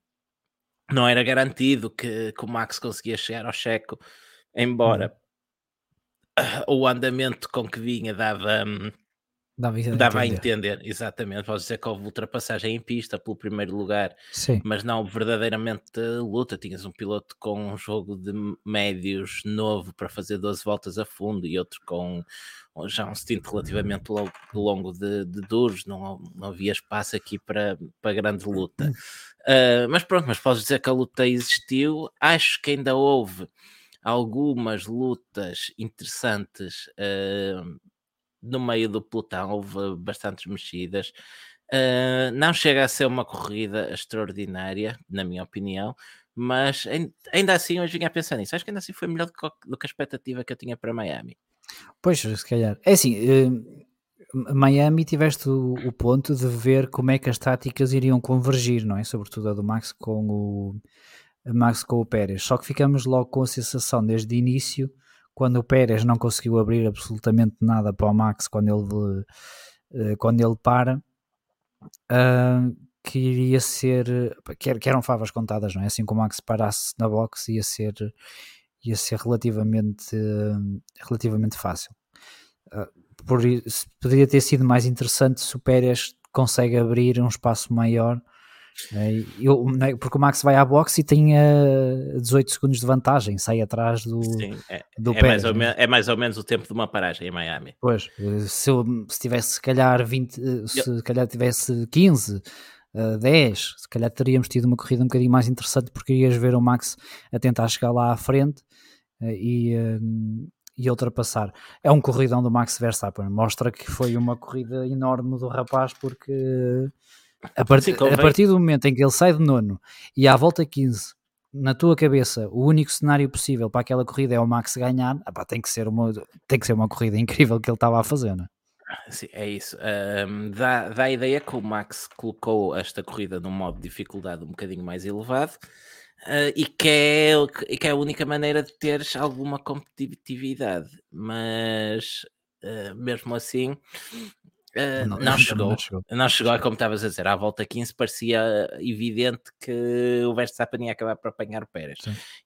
não era garantido que, que o Max conseguia chegar ao Checo, embora o andamento com que vinha dava, hum, dava, a, dava entender. a entender, exatamente. Posso dizer que houve ultrapassagem em pista pelo primeiro lugar, Sim. mas não verdadeiramente luta. Tinhas um piloto com um jogo de médios novo para fazer 12 voltas a fundo e outro com já um stint relativamente longo de, de duros, não, não havia espaço aqui para, para grande luta. Uh, mas pronto, mas posso dizer que a luta existiu. Acho que ainda houve algumas lutas interessantes uh, no meio do pelotão, houve bastantes mexidas. Uh, não chega a ser uma corrida extraordinária, na minha opinião, mas ainda assim hoje vinha a pensar nisso. Acho que ainda assim foi melhor do que, do que a expectativa que eu tinha para Miami. Pois, se calhar. É assim, uh, Miami tiveste o, o, ponto de ver como é que as táticas iriam convergir, não é? Sobretudo a do Max com o Max com o Pérez. Só que ficamos logo com a sensação desde o início, quando o Pérez não conseguiu abrir absolutamente nada para o Max quando ele, uh, quando ele para, uh, que iria ser, que, eram favas contadas, não é? Assim como o Max parasse na box ia ser, ia ser relativamente, relativamente fácil. por, poderia ter sido mais interessante se o Pérez consegue abrir um espaço maior eu, né, porque o Max vai à boxe e tem uh, 18 segundos de vantagem, sai atrás do, Sim, é, do é Pérez. Mais né? é mais ou menos o tempo de uma paragem em Miami. Pois, se, eu, se tivesse se calhar 20, eh, se eu... calhar tivesse 15, uh, 10, se calhar teríamos tido uma corrida um bocadinho mais interessante porque irias ver o Max a tentar chegar lá à frente uh, e, uh, e ultrapassar. É um corridão do Max Verstappen, mostra que foi uma corrida enorme do rapaz porque a, part Sim, a partir do momento em que ele sai de nono e à volta 15, na tua cabeça, o único cenário possível para aquela corrida é o Max ganhar, apá, tem, que ser uma, tem que ser uma corrida incrível que ele estava a fazer, não é? Sim, é isso. Um, dá, dá a ideia que o Max colocou esta corrida num modo de dificuldade um bocadinho mais elevado uh, e, que é, e que é a única maneira de teres alguma competitividade. Mas uh, mesmo assim, Uh, não, <laughs> não, chegou. não, chegou. Não chegou, como estavas a dizer, à volta 15 parecia evidente que o Verstappen ia acabar por apanhar o Pérez.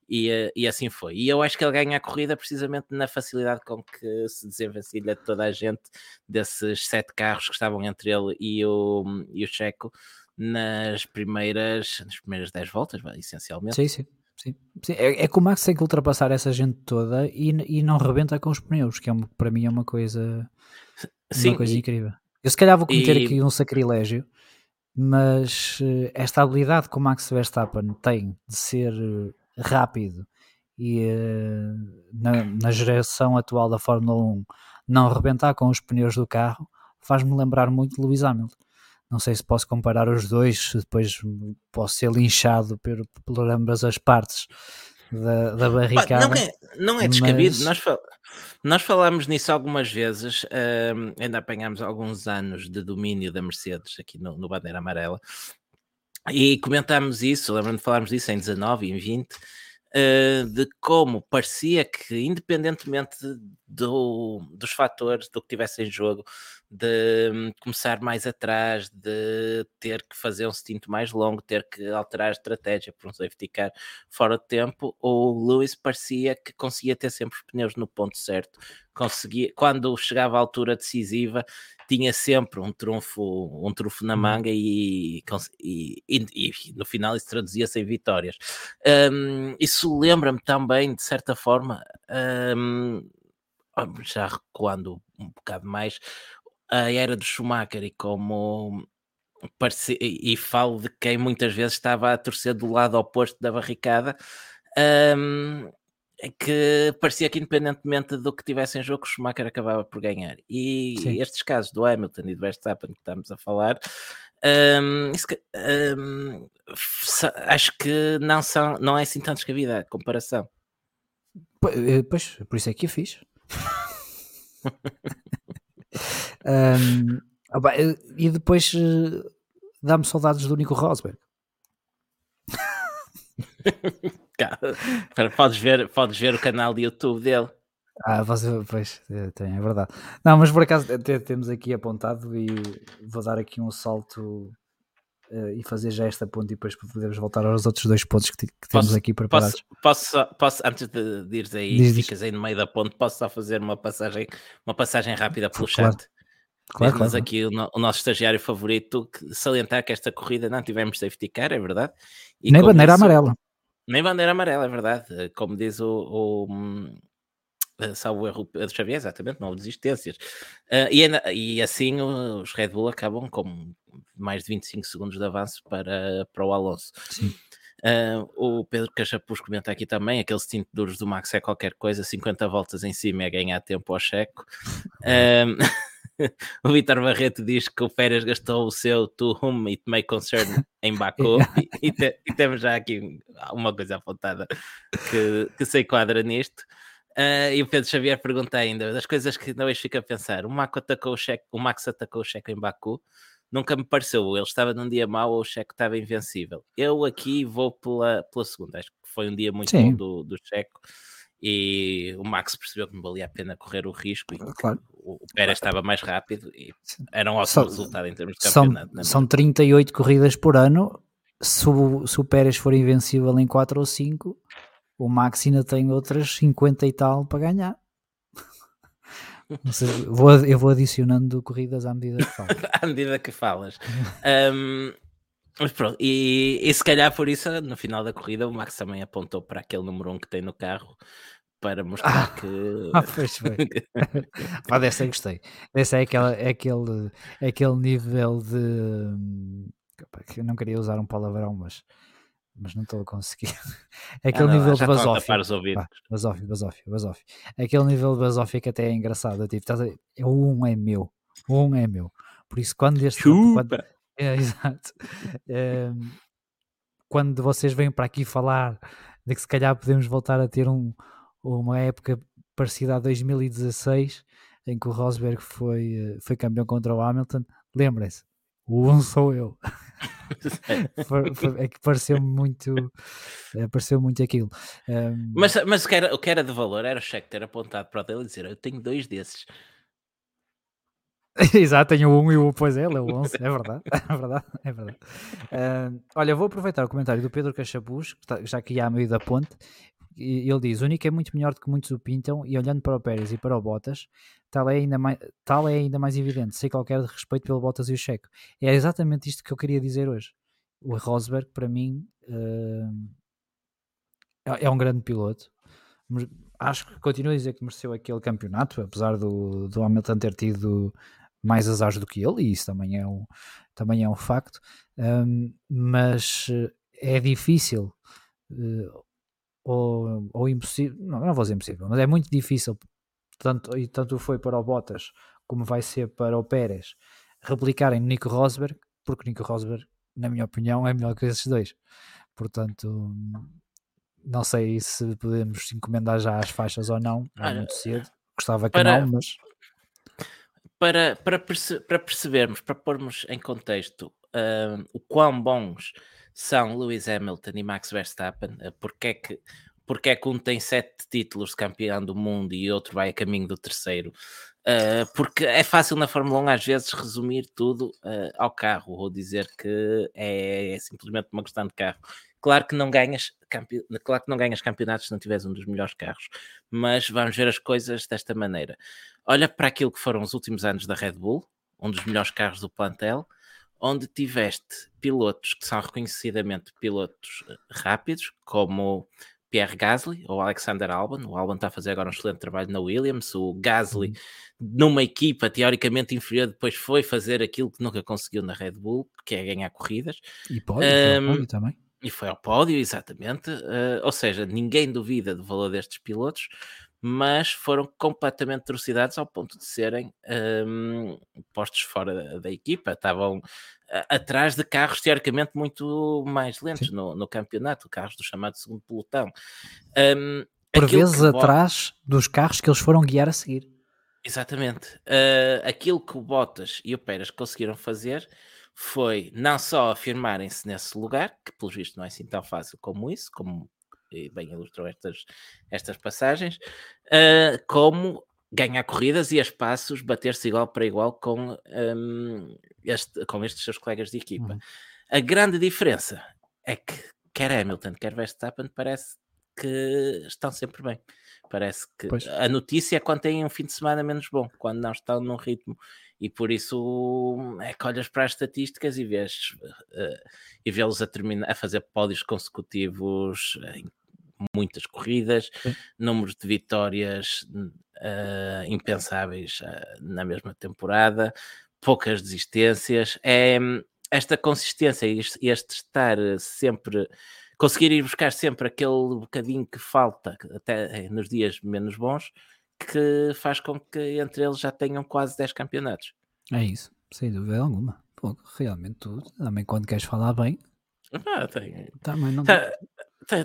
E, uh, e assim foi. E eu acho que ele ganha a corrida precisamente na facilidade com que se desenvencilha toda a gente desses sete carros que estavam entre ele e o, e o Checo nas primeiras, nas primeiras 10 voltas, essencialmente. Sim, sim. Sim, sim. É, é que o Max tem que ultrapassar essa gente toda e, e não rebenta com os pneus, que é uma, para mim é uma coisa Sim, uma coisa incrível. Eu se calhar vou cometer e... aqui um sacrilégio, mas uh, esta habilidade que o Max Verstappen tem de ser uh, rápido e uh, na, na, geração atual da Fórmula 1 não arrebentar com os pneus do carro faz-me lembrar muito de Lewis Hamilton. Não sei se posso comparar os dois, depois posso ser linchado por, por ambas as partes da, da barricada. Não é, não é descabido, mas... nós, fal nós falámos nisso algumas vezes, uh, ainda apanhámos alguns anos de domínio da Mercedes aqui no, no Bandeira Amarela, e comentámos isso, lembro-me de falarmos disso em 19 e em 20, uh, de como parecia que, independentemente do, dos fatores do que tivesse em jogo, de hum, começar mais atrás, de ter que fazer um stint mais longo, ter que alterar a estratégia para um safety car fora de tempo, o Lewis parecia que conseguia ter sempre os pneus no ponto certo, conseguia, quando chegava à altura decisiva, tinha sempre um trunfo, um trunfo na uhum. manga e, e, e, e no final isso traduzia-se em vitórias. Um, isso lembra-me também, de certa forma, um, já recuando um bocado mais, a era do Schumacher e como parece, e falo de quem muitas vezes estava a torcer do lado oposto da barricada, um, que parecia que independentemente do que tivesse em jogo, o Schumacher acabava por ganhar. E Sim. estes casos do Hamilton e do Verstappen que estamos a falar, um, isso, um, acho que não, são, não é assim tão descabida a comparação. Eh, pois, por isso é que eu fiz. <laughs> um, e depois uh, dá-me saudades do Nico Rosberg. <laughs> podes, ver, podes ver o canal de YouTube dele. Ah, você, pois, é, tem, é verdade. Não, mas por acaso temos aqui apontado e vou dar aqui um salto uh, e fazer já esta ponte e depois podemos voltar aos outros dois pontos que, que temos posso, aqui preparados. Posso, posso, posso, antes de, de ires aí, diz, ficas aí no meio da ponte, posso só fazer uma passagem, uma passagem rápida pelo claro. chat? Claro, claro, aqui o, o, nosso estagiário favorito que salientar que esta corrida não tivemos safety car, é verdade? E nem bandeira amarela. Nem bandeira amarela, é verdade. Como diz o, o eh, salvo erro Pedro Xavier, exatamente, não houve desistências. Uh, e, e, assim os Red Bull acabam com mais de 25 segundos de avanço para, para o Alonso. Uh, o Pedro Cachapuz comenta aqui também: aquele stint duros do Max é qualquer coisa, 50 voltas em cima é ganhar tempo ao checo. Um, <laughs> <laughs> <laughs> o Vitor Barreto diz que o Pérez gastou o seu to whom it may concern em <laughs> Baku e, e, te, e, temos já aqui uma coisa apontada que, que se enquadra nisto. Uh, e o Pedro Xavier pergunta ainda das coisas que não fica a pensar: o, Max atacou o, cheque, o Max atacou o Checo em Baku, nunca me pareceu. Ele estava num dia mau ou o Checo estava invencível. Eu aqui vou pela, pela segunda, acho que foi um dia muito Sim. bom do, do Checo e o Max percebeu que não valia a pena correr o risco e claro. O Pérez estava mais rápido e era um ótimo são, resultado em termos de campeonato. São, são 38 corridas por ano. Se o, se o Pérez for invencível em 4 ou 5, o Max ainda tem outras 50 e tal para ganhar. Sei, vou, eu vou adicionando corridas à medida que falas. <laughs> à medida que falas. um, mas pronto, e, e, se calhar por isso, no final da corrida, o Max também apontou para aquele número 1 um que tem no carro para mostrar ah, que. <laughs> Ah, pois foi. <laughs> Pá, dessa gostei. Dessa é, aquela, é, aquele, é aquele nível de. Que eu não queria usar um palavrão, mas, mas não estou a conseguir. É <laughs> aquele ah, não, nível de. Basófia, basófia, basófia. É aquele nível de basófia que até é engraçado. Tipo, estás a... O 1 é meu. O 1 é meu. Por isso, quando este. Quando... É, exato. É, quando vocês vêm para aqui falar de que se calhar podemos voltar a ter um, uma época parecida a 2016, em que o Rosberg foi, eh, foi campeão contra o Hamilton. Lembrem-se, o um sou eu. <laughs> é que pareceu muito eh, pareceu muito aquilo. Um... Mas, mas o, que era, o que era de valor era o cheque ter apontado para ele e dizer: Eu tenho dois desses. <laughs> Exato, tenho 1 e o pois é, ele é o 11, <laughs> é verdade, é verdade, é verdade. Uh, olha, vou aproveitar o comentário do Pedro Cachabuz, já que ia a meio da ponte, ele diz: o Nico é muito melhor do que muitos o pintam, e olhando para o Pérez e para o Bottas, tal é ainda mais, tal é ainda mais evidente, sem qualquer respeito pelo Bottas e o Checo. É exatamente isto que eu queria dizer hoje. O Rosberg, para mim, uh, é um grande piloto. Acho que continuo a dizer que mereceu aquele campeonato, apesar do, do Hamilton ter tido mais azares do que ele, e isso também é um, também é um facto. Um, mas eh, é difícil. Uh, ou, ou impossível, não, não vou dizer impossível, mas é muito difícil, tanto, e tanto foi para o Bottas como vai ser para o Pérez, replicarem Nico Rosberg, porque Nico Rosberg, na minha opinião, é melhor que esses dois. Portanto, não sei se podemos encomendar já as faixas ou não, é muito cedo. Gostava que para, não, mas. Para, para, perce, para percebermos, para pormos em contexto uh, o quão bons são Lewis Hamilton e Max Verstappen, uh, porque é que porque é que um tem sete títulos de campeão do mundo e outro vai a caminho do terceiro. Uh, porque é fácil na Fórmula 1 às vezes resumir tudo uh, ao carro ou dizer que é, é, simplesmente uma questão de carro. Claro que não ganhas, campe... claro que não ganhas campeonatos se não tiveres um dos melhores carros, mas vamos ver as coisas desta maneira. Olha para aquilo que foram os últimos anos da Red Bull, um dos melhores carros do plantel, onde tiveste pilotos que são reconhecidamente pilotos eh, rápidos, como Pierre Gasly ou Alexander Albon. O Albon está a fazer agora um excelente trabalho na Williams. O Gasly, uhum. numa equipa teoricamente inferior, depois foi fazer aquilo que nunca conseguiu na Red Bull, que é ganhar corridas. E pode, um, pódio também. E foi ao pódio, exatamente. Uh, ou seja, ninguém duvida do valor destes pilotos, mas foram completamente trucidados ao ponto de serem um, postos fora da, equipa. Estavam atrás de carros teoricamente muito mais lentos no, no, campeonato, carros do chamado segundo pelotão. Um, Por vezes atrás dos carros que eles foram guiar a seguir. Exatamente. Uh, aquilo que o Bottas e o Pérez conseguiram fazer foi não só afirmarem-se nesse lugar, que pelo visto não é assim tão fácil como isso, como bem ilustrou estas, estas passagens, uh, como ganhar corridas e a espaços bater-se igual para igual com, um, este, com estes seus colegas de equipa. Uhum. A grande diferença é que quer Hamilton, quer Verstappen, parece que estão sempre bem. Parece que pois. a notícia é quando têm um fim de semana menos bom, quando não estão num ritmo. E por isso é que olhas para as estatísticas e vês uh, e vê-los a, terminar, a fazer pódios consecutivos em muitas corridas, Sim. números de vitórias uh, impensáveis uh, na mesma temporada, poucas desistências. É esta consistência e este, este estar sempre conseguir ir buscar sempre aquele bocadinho que falta, até nos dias menos bons, que faz com que entre eles já tenham quase 10 campeonatos. É isso, sem dúvida alguma. Pô, realmente tudo. Também quando queres falar bem. Ah, tem. Também não. Tá,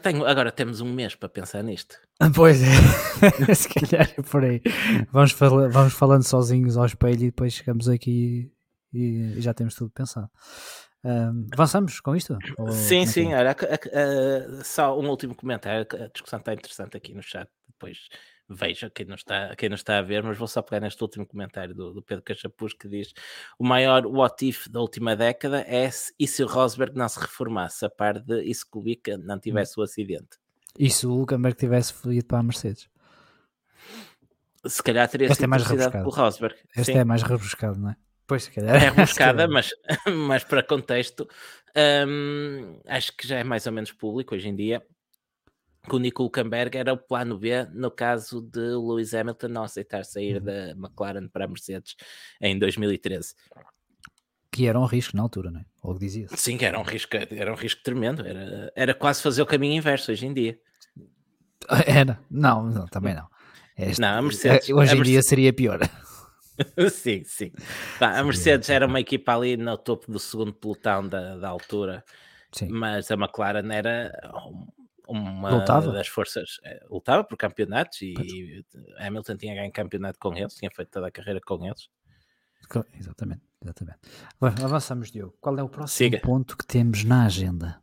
tenho, agora temos um mês para pensar nisto. <laughs> Pois é, <laughs> se calhar é por aí. Vamos, vamos falando sozinhos ao espelho e depois chegamos aqui e, e já temos tudo pensado. Um, avançamos com isto? Ou sim, é sim. Olha, só um último comentário. A discussão está interessante aqui no chat. Depois veja quem não, está, quem não está a ver, mas vou só pegar neste último comentário do, do Pedro Cachapuz que diz: o maior what if da última década é se, e se o Rosberg não se reformasse, a par de e se Kubica não hum. tivesse o acidente. E se o Hulkenberg tivesse ido para a Mercedes? Se calhar teria Esta sido é mais pelo Rosberg. Esta Sim. é mais rebuscado, não é? Pois, se calhar. É <laughs> rebuscada, mas, <laughs> mas para contexto, hum, acho que já é mais ou menos público hoje em dia que o Nico Hulkenberg era o plano B no caso de Lewis Hamilton não aceitar sair uhum. da McLaren para a Mercedes em 2013. Que era um risco na altura, não é? Ou dizia -se. Sim, que era um risco, era um risco tremendo, era, era quase fazer o caminho inverso hoje em dia. <laughs> Era, não, não também não. Este, não, a Mercedes, hoje a em dia seria pior. <laughs> sim, sim. a Mercedes era uma equipa ali no topo do segundo pelotão da, da altura, sim. mas a McLaren era uma lutava. das forças é, lutava por campeonatos e, e, Hamilton tinha ganho campeonato com eles, tinha feito toda a carreira com eles. Exatamente, exatamente. Avançamos, Diogo. Qual é o próximo Siga. ponto que temos na agenda?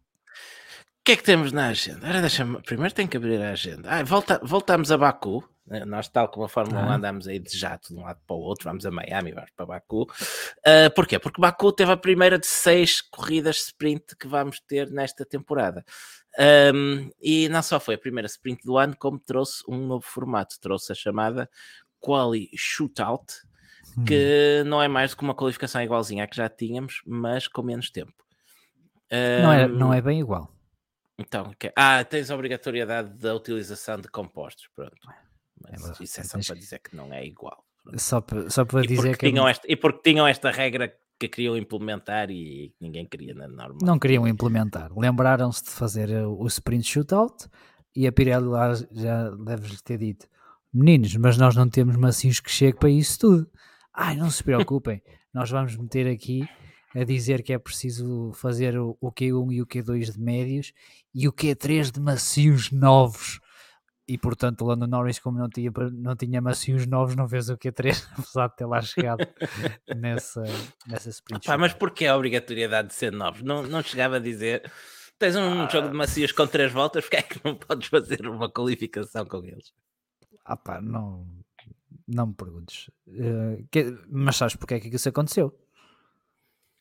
O que é que temos na agenda? Ora, deixa Primeiro tem que abrir a agenda. Ah, volta, voltamos a Baku. Né? Nós, tal como a Fórmula ah. 1, andamos aí de jato de um lado para o outro, vamos a Miami, vamos para Baku. Uh, porquê? Porque Baku teve a primeira de seis corridas sprint que vamos ter nesta temporada. Um, e não só foi a primeira sprint do ano, como trouxe um novo formato, trouxe a chamada Quali Shootout, que hum. não é mais do que uma qualificação igualzinha à que já tínhamos, mas com menos tempo. Um, não, é, não é bem igual. Então, okay. ah, tens a obrigatoriedade da utilização de compostos, pronto. Mas é, isso é só para dizer que não é igual. Só, só para dizer que. É tinham é... esta, e porque tinham esta regra que queriam implementar e ninguém queria na norma. Não queriam implementar. Lembraram-se de fazer o sprint shootout e a Pirelli lá já deve ter dito: meninos, mas nós não temos macios que chegue para isso tudo. Ai, não se <laughs> preocupem, nós vamos meter aqui a dizer que é preciso fazer o, o Q1 e o Q2 de médios e o Q3 de macios novos. E portanto, o Lando Norris, como não tinha, não tinha macios novos, não fez o Q3, <laughs> apesar de ter lá chegado nessa, nessa sprint. Pá, mas porquê a obrigatoriedade de ser novos? Não, não chegava a dizer tens um ah. jogo de macios com três voltas, porque é que não podes fazer uma qualificação com eles? Ah pá, não, não me perguntes. Uh, que, mas sabes porque é que isso aconteceu?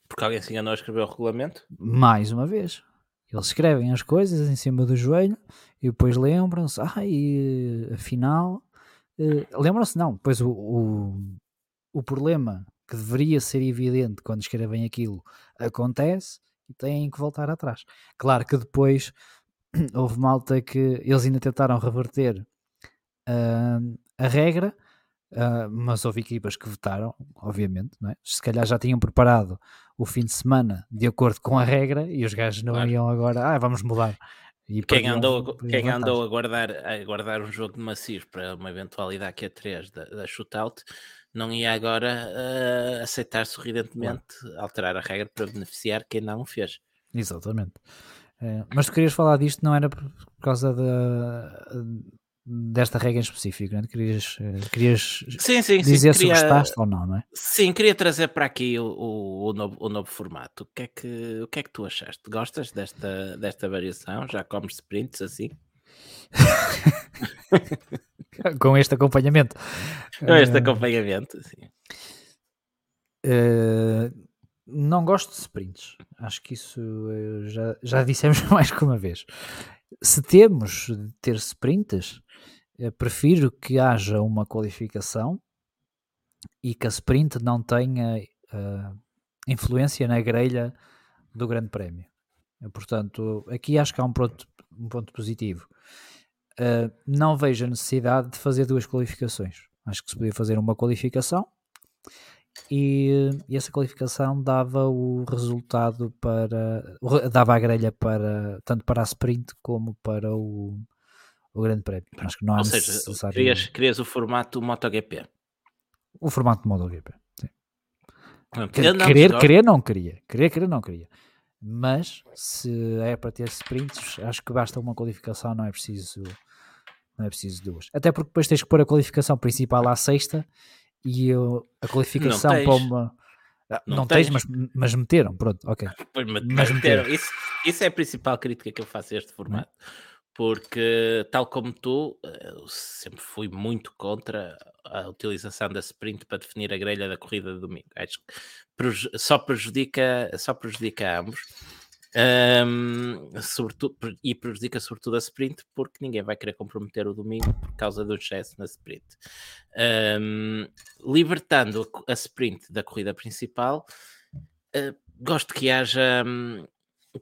Porque alguém se enganou a escrever o regulamento? Mais uma vez. Eles escrevem as coisas em cima do joelho e depois lembram-se, ah, e afinal. Uh, lembram-se, não, pois o, o, o problema que deveria ser evidente quando escrevem aquilo acontece e têm que voltar atrás. Claro que depois <clears throat> houve malta que eles ainda tentaram reverter uh, a regra, uh, mas houve equipas que votaram, obviamente, não é? se calhar já tinham preparado o fim de semana de acordo com a regra e os gajos não claro. iam agora, ah, vamos mudar. E quem andou, quem andou a guardar, a guardar um jogo de macios para uma eventualidade que é 3 da, da shootout não ia agora uh, aceitar sorridentemente claro. alterar a regra para beneficiar quem não o fez. Exatamente. É, mas tu querias falar disto, não era por causa da, desta regra em específico, não é? Querias, eh, querias sim, sim, dizer sim, queria, se gostaste ou não, não é? Sim, queria trazer para aqui o, o, o, novo, o novo formato. O que, é que, o que é que tu achaste? Gostas desta, desta variação? Já comes sprints assim? <laughs> Com este acompanhamento. Com este acompanhamento, sim. Uh, não gosto de sprints. Acho que isso já, já dissemos <laughs> mais que uma vez. Se temos de ter sprints, eu prefiro que haja uma qualificação e que a sprint não tenha uh, influência na grelha do Grande Prémio. Portanto, aqui acho que há um ponto, um ponto positivo. Uh, não vejo a necessidade de fazer duas qualificações. Acho que se podia fazer uma qualificação e, e, essa qualificação dava o resultado para dava a grelha para tanto para a sprint como para o, o grande prémio. Acho que não Ou seja, necessário... querias, querias o formato MotoGP. O formato MotoGP, sim. querer, querer não queria. Querer, querer não queria. Mas se é para ter sprints, acho que basta uma qualificação, não é preciso não é preciso duas. Até porque depois tens que pôr a qualificação principal à sexta e eu, a qualificação para uma. Ah, não, não tens, tens mas, mas meteram, pronto, ok. <laughs> Mas, mas meteram. Isso, isso é a principal crítica que eu faço a este formato. Porque, tal como tu, eu sempre fui muito contra a utilização da sprint para definir a grelha da corrida de domingo. Acho que só prejudica, só prejudica ambos. Um, sobretudo, e prejudica sobretudo a sprint porque ninguém vai querer comprometer o domingo por causa do excesso na sprint. Um, libertando a, sprint da corrida principal, uh, gosto que haja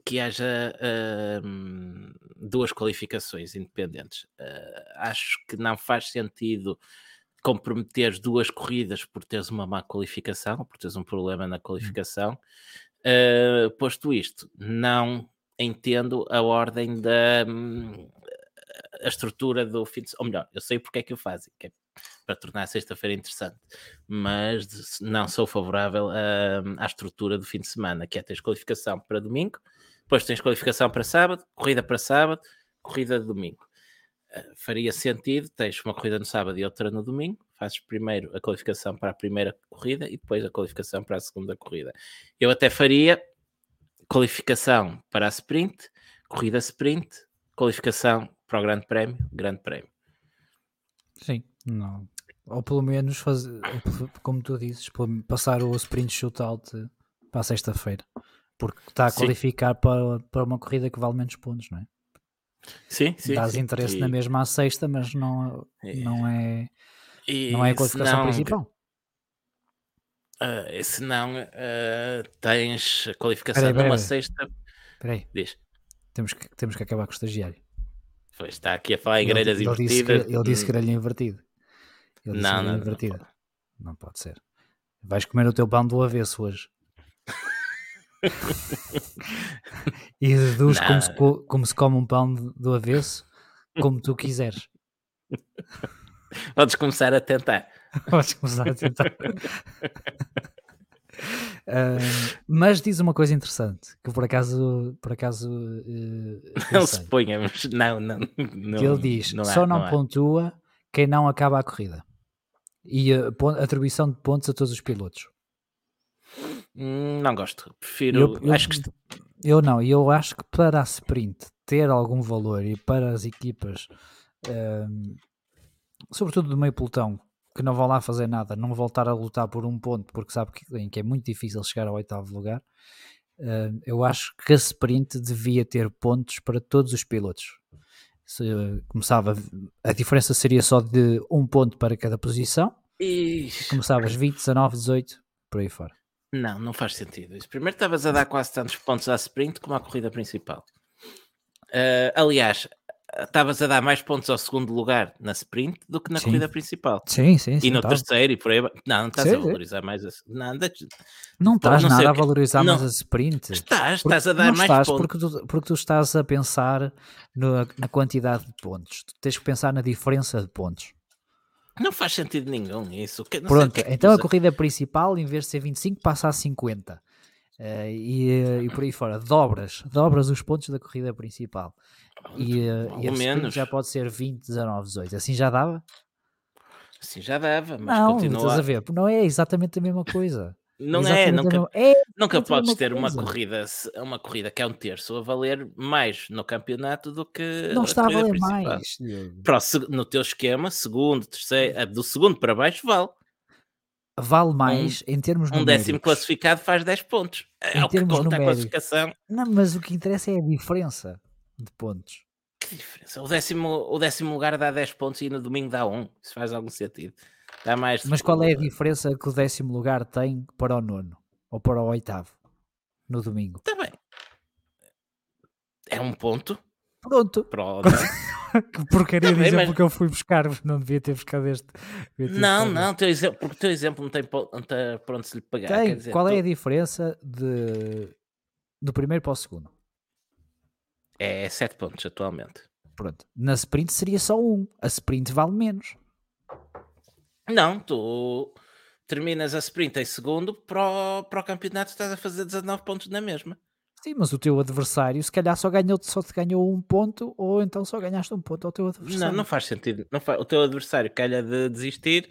que haja uh, duas qualificações independentes. Uh, acho que não faz sentido comprometer duas corridas por teres uma má qualificação, por teres um problema na qualificação. Uh, posto isto, não entendo a ordem da hum, a estrutura do fim de semana. Ou melhor, eu sei porque é que o fazem, que é para tornar a sexta-feira interessante, mas não sou favorável a, à estrutura do fim de semana, que é tens qualificação para domingo, depois tens qualificação para sábado, corrida para sábado, corrida de domingo. Uh, faria sentido, tens uma corrida no sábado e outra no domingo, fazes primeiro a qualificação para a primeira corrida e depois a qualificação para a segunda corrida. Eu até faria qualificação para a sprint, corrida sprint, qualificação para o Grande Prémio, Grande Prémio. Sim, não. Ou pelo menos fazer, como tu dizes, passar o sprint shootout para a sexta-feira, porque está a qualificar para, para uma corrida que vale menos pontos, não é? Sim, sim. Dás sim. interesse e... na mesma à sexta, mas não, não é e não é a qualificação não, principal. Uh, se não, uh, tens a qualificação peraí, peraí, numa peraí. sexta. Peraí. Diz. Temos que, temos que acabar com o estagiário. Pois está aqui a falar em grelhas ele, invertidas. Ele disse, que, ele disse grelha invertido. Ele não, não, invertida. Não, não pode ser. Vais comer o teu pão do avesso hoje. e deduz como se, como se come um pão do avesso, como tu quiseres. Podes começar a tentar. <laughs> Podes começar a tentar. Uh, mas diz uma coisa interessante que por acaso, por acaso uh, não se ponha, mas não, não, não. Que ele diz: não só há, não, não pontua quem não acaba a corrida e a atribuição de pontos a todos os pilotos. Hum, não gosto, prefiro. Eu, eu, acho que eu não, e eu acho que para a sprint ter algum valor e para as equipas, um, sobretudo do meio pelotão, que não vão lá fazer nada, não voltar a lutar por um ponto, porque sabe que, que é muito difícil chegar ao oitavo lugar. Uh, eu acho que a sprint devia ter pontos para todos os pilotos. Se começava, a diferença seria só de um ponto para cada posição. Ixi. Começavas 20, 19, 18, por aí fora. Não, não faz sentido. Primeiro estavas a dar quase tantos pontos à sprint como à corrida principal. Uh, aliás, estavas a dar mais pontos ao segundo lugar na sprint do que na sim. corrida principal. Sim, sim, sim. E no tá. terceiro e por aí. Não, não estás sim, a valorizar mais a. Não, não estás não nada a valorizar não. mais a sprint. Estás, porque, estás a dar mais estás pontos. Porque tu, porque tu estás a pensar no, na quantidade de pontos. Tu tens que pensar na diferença de pontos. Não faz sentido nenhum isso. Não Pronto, é então a corrida principal, em vez de ser 25, passa a 50. Uh, e, e por aí fora, dobras, dobras os pontos da corrida principal. E, uh, e a menos. já pode ser 20, 19, 18. Assim já dava? Assim já dava, mas não, continua. Estás a ver, não é exatamente a mesma coisa. Não é, nunca, é nunca podes ter uma corrida, uma corrida que é um terço a valer mais no campeonato do que não está a valer principal. mais. Para no teu esquema, segundo, terceiro, do segundo para baixo vale. Vale mais um, em termos Um décimo classificado faz 10 pontos. É em o termos que conta a classificação. Não, mas o que interessa é a diferença de pontos. Que diferença? O décimo, o décimo lugar dá 10 pontos e no domingo dá 1. Isso faz algum sentido. Dá mais Mas qual é a diferença que o décimo lugar tem para o nono? Ou para o oitavo? No domingo? Está bem. É um ponto. Pronto. Pronto. <laughs> <laughs> que porcaria Também, de exemplo mas... que eu fui buscar, não devia ter buscado este. Ter não, não, teu exemplo, porque o teu exemplo não tem, não tem pronto se lhe pagar. Tem. Dizer, Qual tu... é a diferença de, do primeiro para o segundo? É 7 pontos atualmente. Pronto. Na sprint seria só um. A sprint vale menos. Não, tu terminas a sprint em segundo, para o, para o campeonato estás a fazer 19 pontos na mesma. Sim, mas o teu adversário se calhar só ganhou, só te ganhou um ponto, ou então só ganhaste um ponto ao teu adversário. Não, não faz sentido. Não faz, o teu adversário calha de desistir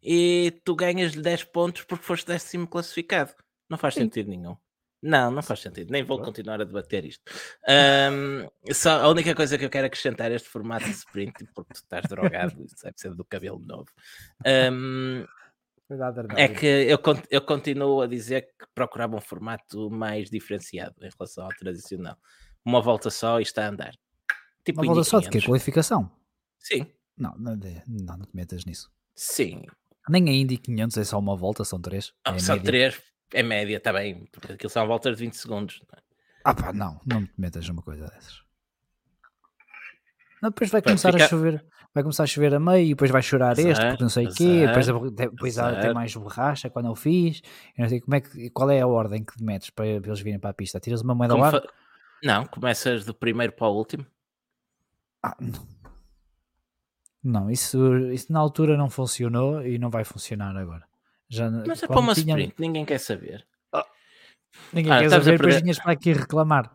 e tu ganhas 10 pontos porque foste décimo classificado. Não faz Sim. sentido nenhum. Não, não faz sentido. Nem vou continuar a debater isto. Um, só, a única coisa que eu quero acrescentar a este formato de sprint, porque tu estás drogado, <laughs> isso deve ser do cabelo novo. Um, é que eu, eu continuo a dizer que procurava um formato mais diferenciado em relação ao tradicional. Uma volta só e está a andar. Tipo uma volta só de quê? Qualificação? Sim. Não, não, não, não te metas nisso. Sim. Nem a Indy 500 é só uma volta, são três. é são média. três, é média, está bem, porque aquilo são voltas de 20 segundos. É? Ah pá, não, não te metas numa coisa dessas. Não, depois vai começar fica... a chover, vai começar a chover a meio e depois vai chorar exato, este, porque não sei o quê, depois, depois há, tem mais borracha quando eu fiz. Eu não sei como é que, qual é a ordem que metes para, eles virem para a pista? Tiras uma moeda ar? Fa... Não, começas do primeiro para o último. Ah, não. Não, isso, isso na altura não funcionou e não vai funcionar agora. Já, Mas é para uma tinha... sprint, ninguém quer saber. Oh. Ninguém ah, quer saber, depois vinhas para aqui reclamar.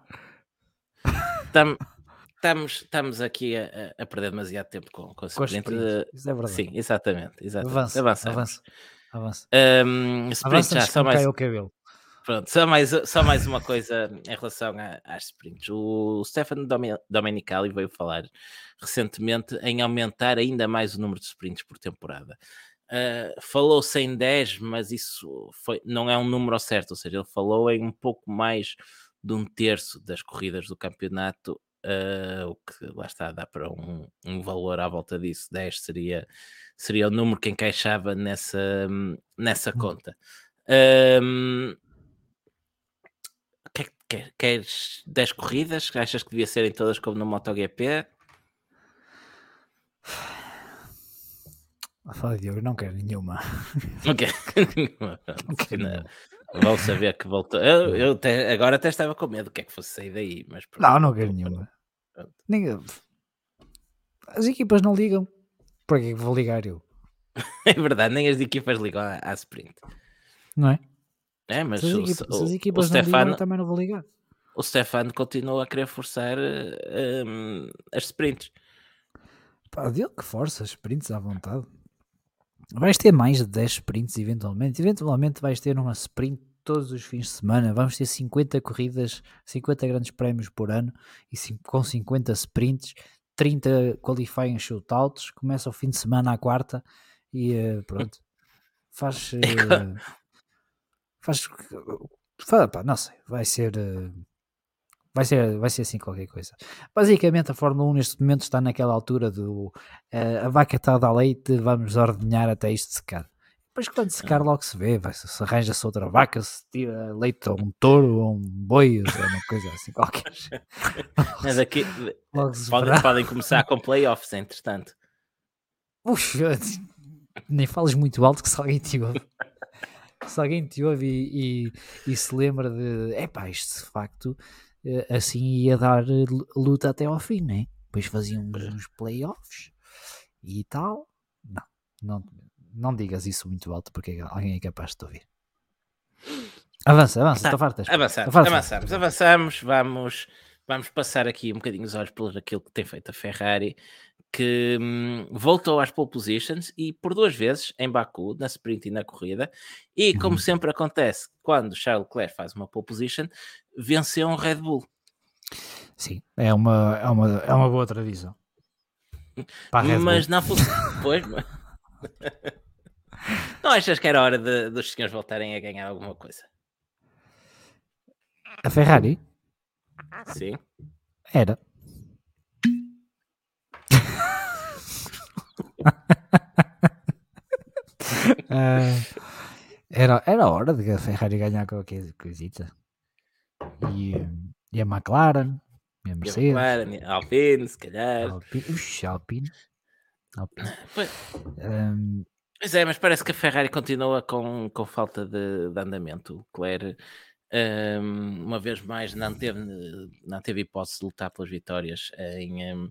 Estamos, estamos aqui a, a, perder demasiado tempo com, com a sprint. Com Isso é verdade. Sim, exatamente. exatamente. Avança, avança, avança. Um, sprint já, só mais... o cabelo. Pronto, só mais, só mais uma coisa em relação às sprints. O Stefano Domenicali veio falar recentemente em aumentar ainda mais o número de sprints por temporada. Uh, falou-se em 10, mas isso foi, não é um número certo, ou seja, ele falou em um pouco mais de um terço das corridas do campeonato, uh, o que lá está, dá para um, um, valor à volta disso. 10 seria, seria o número que encaixava nessa, nessa hum. conta. Um, queres 10 corridas? Achas que devia serem todas como no MotoGP? A falar Diogo, não quero nenhuma. Não <laughs> <laughs> quero nenhuma. Vão saber que voltou. Eu, eu até, agora até estava com medo que é que fosse sair daí, mas pronto. Não, não quero nenhuma. Nem... As equipas não ligam. Por que vou ligar eu? <laughs> é verdade, nem as equipas ligam à, à sprint. Não é? É, mas se as, o, equipa, o, as equipas o não Stefano, ligam, também não vou ligar. O Stefano continua a querer forçar um, as sprints. Pá, dele que força as sprints à vontade. Vais ter mais de 10 sprints eventualmente. Eventualmente vais ter uma sprint todos os fins de semana. Vamos ter 50 corridas, 50 grandes prémios por ano e com 50 sprints, 30 qualifying shootouts. Começa o fim de semana à quarta e uh, pronto. <laughs> Faz. Uh, faz. faz pá, não sei. Vai ser. Vai ser, vai ser assim qualquer coisa. Basicamente, a Fórmula 1 neste momento está naquela altura do uh, a vaca está a leite, vamos ordenhar até isto secar. Depois, quando secar, logo se vê, vai, se arranja-se outra vaca, se tira leite a um touro ou um boi, ou uma coisa assim qualquer. <laughs> Mas aqui <laughs> podem, podem começar com playoffs, entretanto. Puxa, nem fales muito alto que se alguém te ouve. se alguém te ouve e, e, e se lembra de, é pá, isto de facto assim ia dar eh, luta até ao fim, né? Depois faziam uns playoffs e tal. Não, não, não digas isso muito alto porque alguém é capaz de te ouvir. Avança, avança, tá, fartas. Avançamos, avançamos, avançamos, vamos, vamos passar aqui um bocadinho os olhos por aquilo que tem feito a Ferrari, que hum, voltou às pole positions e por duas vezes em Baku, na sprint e na corrida, e como uhum. sempre acontece quando Charles Leclerc faz uma pole position, venceu um Red Bull. Sim, é uma, é uma, é uma boa tradição. Mas não foi. Pois, mas... <laughs> não achas que era hora de, dos senhores voltarem a ganhar alguma coisa? A Ferrari? Sim. Era. Uh, <laughs> era, era hora de a Ferrari ganhar qualquer coisita. E, e a McLaren, e a Mercedes. E a McLaren, a Alpine, se calhar. Alpine, Ux, Alpine. Alpine. Pois, um, pois é, mas parece que a Ferrari continua com, com falta de, de andamento. O Claire, um, uma vez mais, não teve, não teve hipótese de lutar pelas vitórias em, um,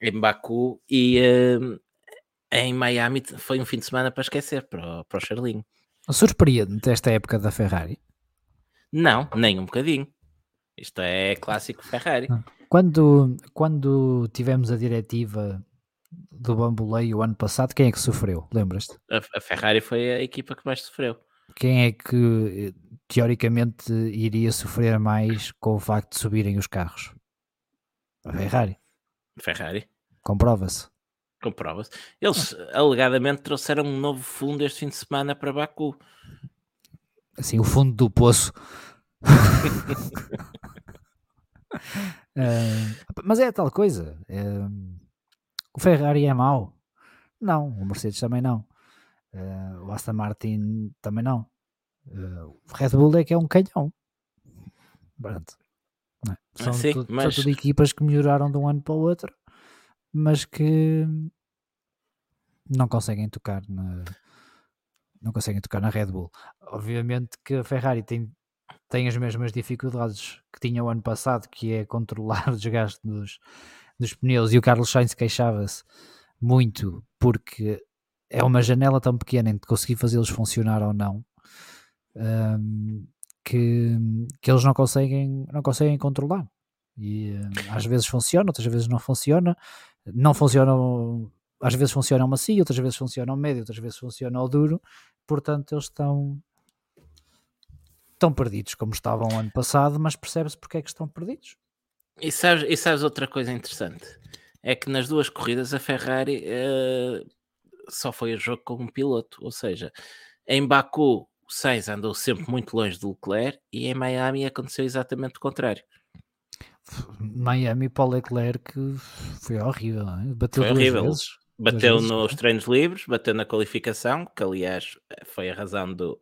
em Baku e hum, em Miami foi um fim de semana para esquecer para o, para o Charlinho. Surpreende esta época da Ferrari? Não, nem um bocadinho. Isto é clássico Ferrari. Ah. Quando, quando tivemos a diretiva do bamboleio o ano passado, quem é que sofreu? Lembras-te? A, a, Ferrari foi a equipa que mais sofreu. Quem é que teoricamente iria sofrer mais com o facto de subirem os carros? A Ferrari. Ferrari. Comprova-se. Comprova-se. Eles alegadamente trouxeram um novo fundo este fim de semana para Baku. Assim, o fundo do poço. uh, <laughs> mas é tal coisa. Uh, o Ferrari é mau? Não. O Mercedes também não. Uh, o Aston Martin também não. o Red Bull é que é um canhão. Pronto. É? São, ah, sim, tudo, mas... são tudo equipas que melhoraram de um ano para o outro mas que não conseguem tocar na não conseguem tocar na Red Bull. Obviamente que a Ferrari tem, tem as mesmas dificuldades que tinha o ano passado, que é controlar <laughs> o desgaste dos, dos pneus, e o Carlos Sainz queixava-se muito porque é uma janela tão pequena entre conseguir fazê-los funcionar ou não um, que, que eles não conseguem, não conseguem controlar. E um, às vezes funciona, outras vezes não funciona não funcionam, às vezes funcionam macio, outras vezes funcionam médio, outras vezes funcionam duro, portanto eles estão estão perdidos como estavam ano passado, mas percebe-se porque é que estão perdidos. E sabes, e sabes outra coisa interessante? É que nas duas corridas a Ferrari uh, só foi a jogo com um piloto, ou seja, em Baku o Sainz andou sempre muito longe do Leclerc e em Miami aconteceu exatamente o contrário. Miami para o Leclerc foi horrível, é? bateu foi horrível. Vezes, bateu vezes, nos treinos livres, bateu na qualificação, que aliás foi a razão do,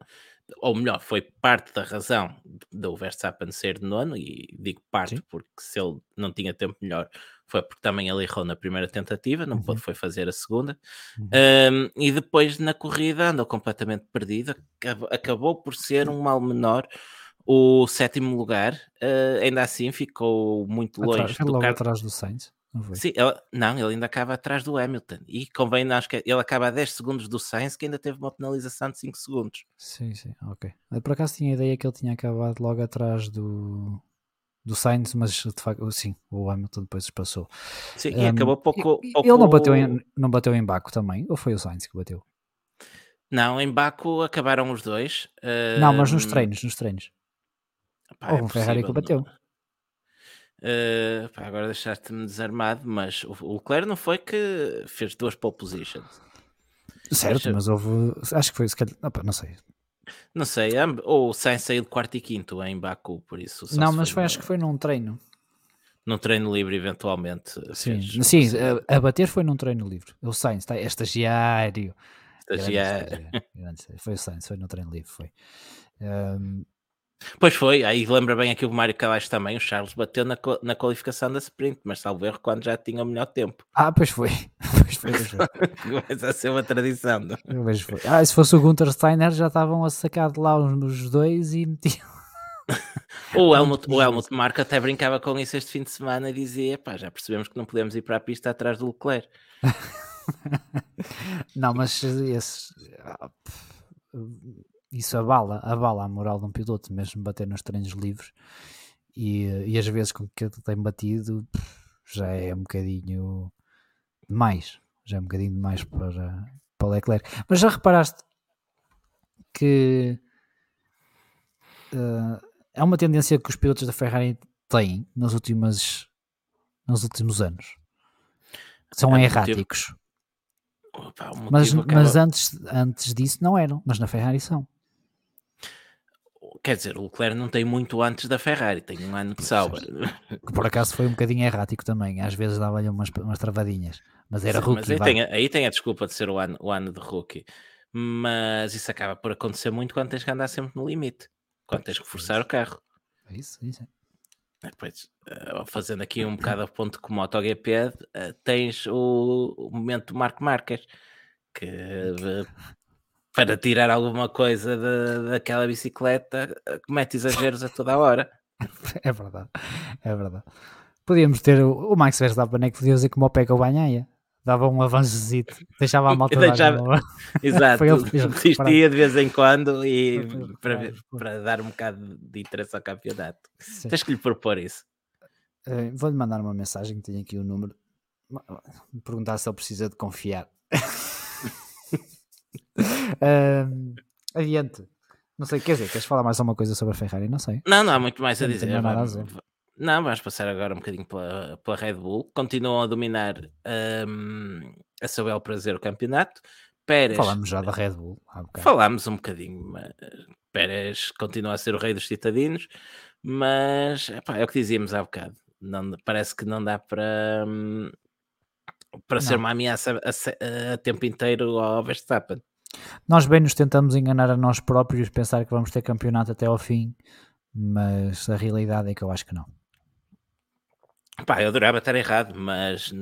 ou melhor, foi parte da razão do Verstappen ser de nono, e digo parte Sim. porque se ele não tinha tempo melhor foi porque também ele errou na primeira tentativa, não uhum. pôde foi fazer a segunda, uhum. um, e depois na corrida andou completamente perdido, acabou por ser um mal menor o sétimo lugar, uh, ainda assim ficou muito longe atrás, do logo atrás do Sainz. Não, foi? Sim, ele, não, ele ainda acaba atrás do Hamilton. E convém, acho que ele acaba a 10 segundos do Sainz, que ainda teve uma penalização de 5 segundos. Sim, sim, ok. Eu, por acaso tinha a ideia que ele tinha acabado logo atrás do, do Sainz, mas de facto, sim, o Hamilton depois passou. Sim, um, e acabou pouco, pouco. Ele não bateu, em, não bateu em Baco também? Ou foi o Sainz que bateu? Não, em Baco acabaram os dois. Não, mas nos treinos, nos treinos. Pá, Houve é um Ferrari que bateu. Uh, pá, agora deixaste-me desarmado, mas o, o Leclerc não foi que fez duas pole positions. Certo, Deixa... mas houve. Acho que foi. Opa, não sei. Não sei, ou o Sainz saiu de quarto e quinto em Baku, por isso. Não, mas foi, acho que foi num treino. Num treino livre, eventualmente. Sim, fez... sim a, a, bater foi num treino livre. O Sainz está, é estagiário. Estagiário. Foi o Sainz, foi no treino livre. Foi. Um, Pois foi, aí lembra bem aqui o Mário Calais também, o Charles bateu na, na qualificação da sprint, mas salvo erro quando já tinha o melhor tempo. Ah, pois foi. <laughs> Pois foi, pois foi. Começa a ser uma tradição. Pois foi. Ah, se fosse o Gunter Steiner já estavam a sacar de lá os dois e metiam. o <laughs> Helmut, o Helmut Marco até brincava com isso este fim de semana e dizia: pá, já percebemos que não podemos ir para a pista atrás do Leclerc. <laughs> não, mas esse isso abala, abala a moral de um piloto, mesmo bater nos treinos livres e, e as vezes com que ele tem batido já é um bocadinho demais, já é um bocadinho demais para, para o Leclerc. Mas já reparaste que uh, é uma tendência que os pilotos da Ferrari têm nos últimos, nos últimos anos. São é erráticos. Opa, mas, mas antes, antes disso não eram, mas na Ferrari são quer dizer, o Leclerc não tem muito antes da Ferrari, tem um ano de salva. <laughs> Que por acaso foi um bocadinho errático também, às vezes dava-lhe umas, umas travadinhas, mas era Sim, rookie. Mas aí tem, aí tem, a desculpa de ser o ano, o ano de rookie, mas isso acaba por acontecer muito quando tens que andar sempre no limite, quando tens que forçar o carro. É isso, isso. Depois, eh, fazendo aqui um bocado a ponto com o MotoGP, eh, tens o, o momento do Marco Marques, que <laughs> eh, para tirar alguma coisa de, daquela bicicleta, comete exageros a toda a hora. <laughs> É verdade, é verdade. Podíamos ter o, o Max Verstappen, é que podia dizer como o Pega o Banhaia. Dava um avançozito, deixava a malta deixava, <laughs> <laughs> Exato, desistia de vez em quando e para, para dar um bocado de interesse ao campeonato. Sim. Tens que lhe propor isso. Uh, Vou-lhe mandar uma mensagem, tenho aqui o número, perguntar se ele precisa de confiar. Uh, adiante. Não sei, quer dizer, queres falar mais alguma coisa sobre a Ferrari? Não sei. Não, não há muito mais a dizer. Não, nada a dizer. não, vamos passar agora um bocadinho pela, pela Red Bull. Continuam a dominar um, a seu bel prazer o campeonato. Pérez, Falamos já da Red Bull. Falámos um bocadinho. Mas Pérez continua a ser o rei dos citadinos, mas epá, é o que dizíamos há bocado. Não, parece que não dá para, hum, para não. ser uma ameaça a, a, a tempo inteiro ao Verstappen. Nós bem nos tentamos enganar a nós próprios, pensar que vamos ter campeonato até ao fim, mas a realidade é que eu acho que não. Pá, eu adorava estar errado, mas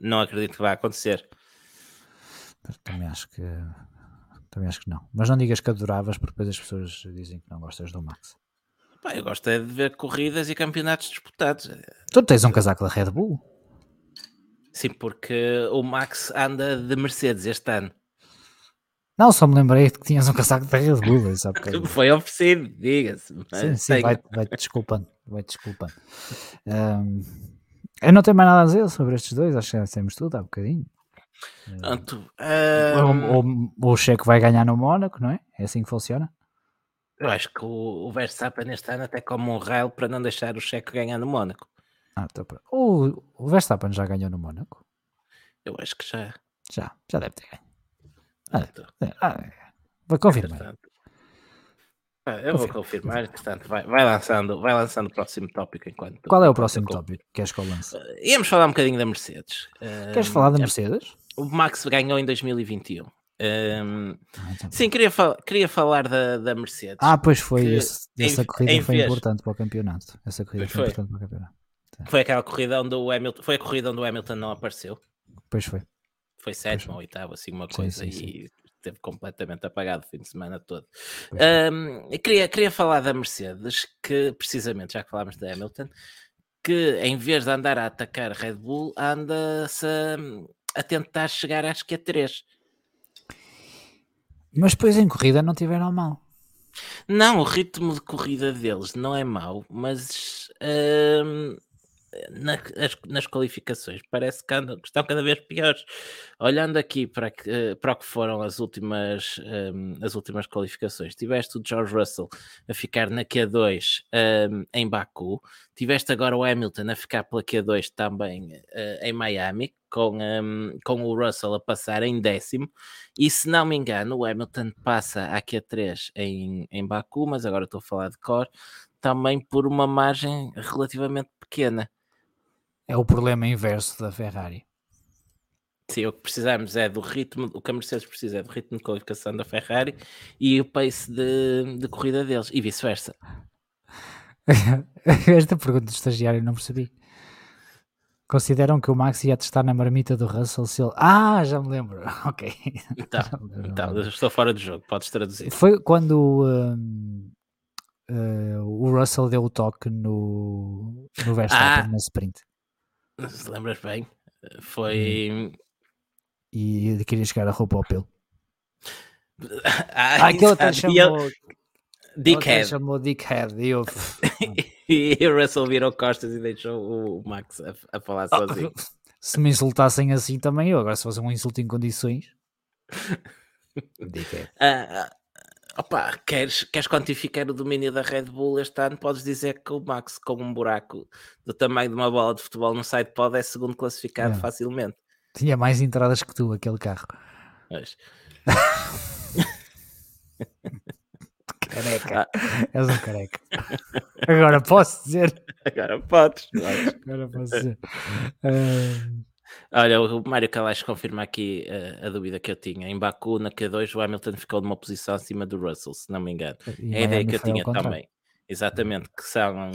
não acredito que vai acontecer. Também acho que também acho que não. Mas não digas que adoravas, porque depois as pessoas dizem que não gostas do Max. Pá, eu gosto é de ver corridas e campeonatos disputados. Tu tens um casaco da Red Bull? Sim, porque o Max anda de Mercedes este ano. Não, só me lembrei que tinhas um casaco da Red Bull. <laughs> Sabe que... Foi oferecido, diga-se. Sim, sim, vai, vai desculpando. Vai desculpando. Um, eu não tenho mais nada a dizer sobre estes dois, acho que já temos tudo há bocadinho. Pronto, um... o, o, o Checo vai ganhar no Mónaco, não é? É assim que funciona? Eu acho que o, o Verstappen este ano até como um raio para não deixar o Checo ganhar no Mónaco. Ah, tô pra... o, o Verstappen já ganhou no Mónaco? Eu acho que já. Já, já deve ter ganho. Ah, ah, vou confirmar. Ah, eu vou confirmar, portanto, vai, vai, lançando, vai lançando o próximo tópico enquanto. Qual é o próximo tópico? Queres que eu lance? Uh, íamos falar um bocadinho da Mercedes. Queres uh, falar da Mercedes? O Max ganhou em 2021. Um, ah, então sim, queria, fal queria falar da, da Mercedes. Ah, pois foi. Esse, essa em, corrida em foi vez... importante para o campeonato. Essa corrida foi, foi, importante para o campeonato. Foi aquela corrida onde o Hamilton. Foi a corrida onde o Hamilton não apareceu. Pois foi. Foi sétimo ou oitavo, assim, uma coisa, sim, sim, e esteve completamente apagado o fim de semana todo. Um, queria, queria falar da Mercedes, que precisamente, já que falámos da Hamilton, que em vez de andar a atacar Red Bull, anda-se a, a, tentar chegar às Q3. Mas depois em corrida não tiveram mal. Não, o ritmo de corrida deles não é mau, mas hum, nas, nas qualificações parece que andam, estão cada vez piores. Olhando aqui para, que, para o que foram as últimas, um, as últimas qualificações, tiveste o George Russell a ficar na Q2 um, em Baku, tiveste agora o Hamilton a ficar pela Q2 também uh, em Miami, com, um, com o Russell a passar em décimo, e se não me engano, o Hamilton passa a Q3 em, em Baku, mas agora estou a falar de cor, também por uma margem relativamente pequena. É o problema inverso da Ferrari. Sim, o que precisamos é do ritmo, o que a Mercedes precisa é do ritmo de qualificação da Ferrari e o pace de, de corrida deles, e vice-versa. <laughs> Esta pergunta do estagiário não percebi. Consideram que o Max ia testar na marmita do Russell se ele... Ah, já me lembro. <laughs> Ok. Então, <laughs> então estou fora do jogo, podes traduzir. Foi quando um, uh, o Russell deu o toque no, no Verstappen ah. na sprint. <laughs> Se lembras bem? Foi. E ele queria chegar a roupa ao pelo. <laughs> Ah, aquele até chamou. Dickhead. chamou Dickhead. E, eu... <laughs> e o Russell virou costas e deixou o Max a, a falar ah, sozinho. se me insultassem assim também eu. Agora, se fosse um insulto em condições. Dickhead. Uh, Opa, queres, queres quantificar o domínio da Red Bull este ano? Podes dizer que o Max, com um buraco do tamanho de uma bola de futebol no site, pode é segundo classificado é. facilmente. Tinha mais entradas que tu, aquele carro. Mas... <laughs> careca. Ah. És um careca. Agora posso dizer. Agora podes. Agora posso dizer. Uh... Olha, o Mário Kalash confirma aqui uh, a dúvida que eu tinha. Em Baku, na Q2, o Hamilton ficou numa posição acima do Russell, se não me engano. E é a ideia que eu tinha também. Exatamente, que são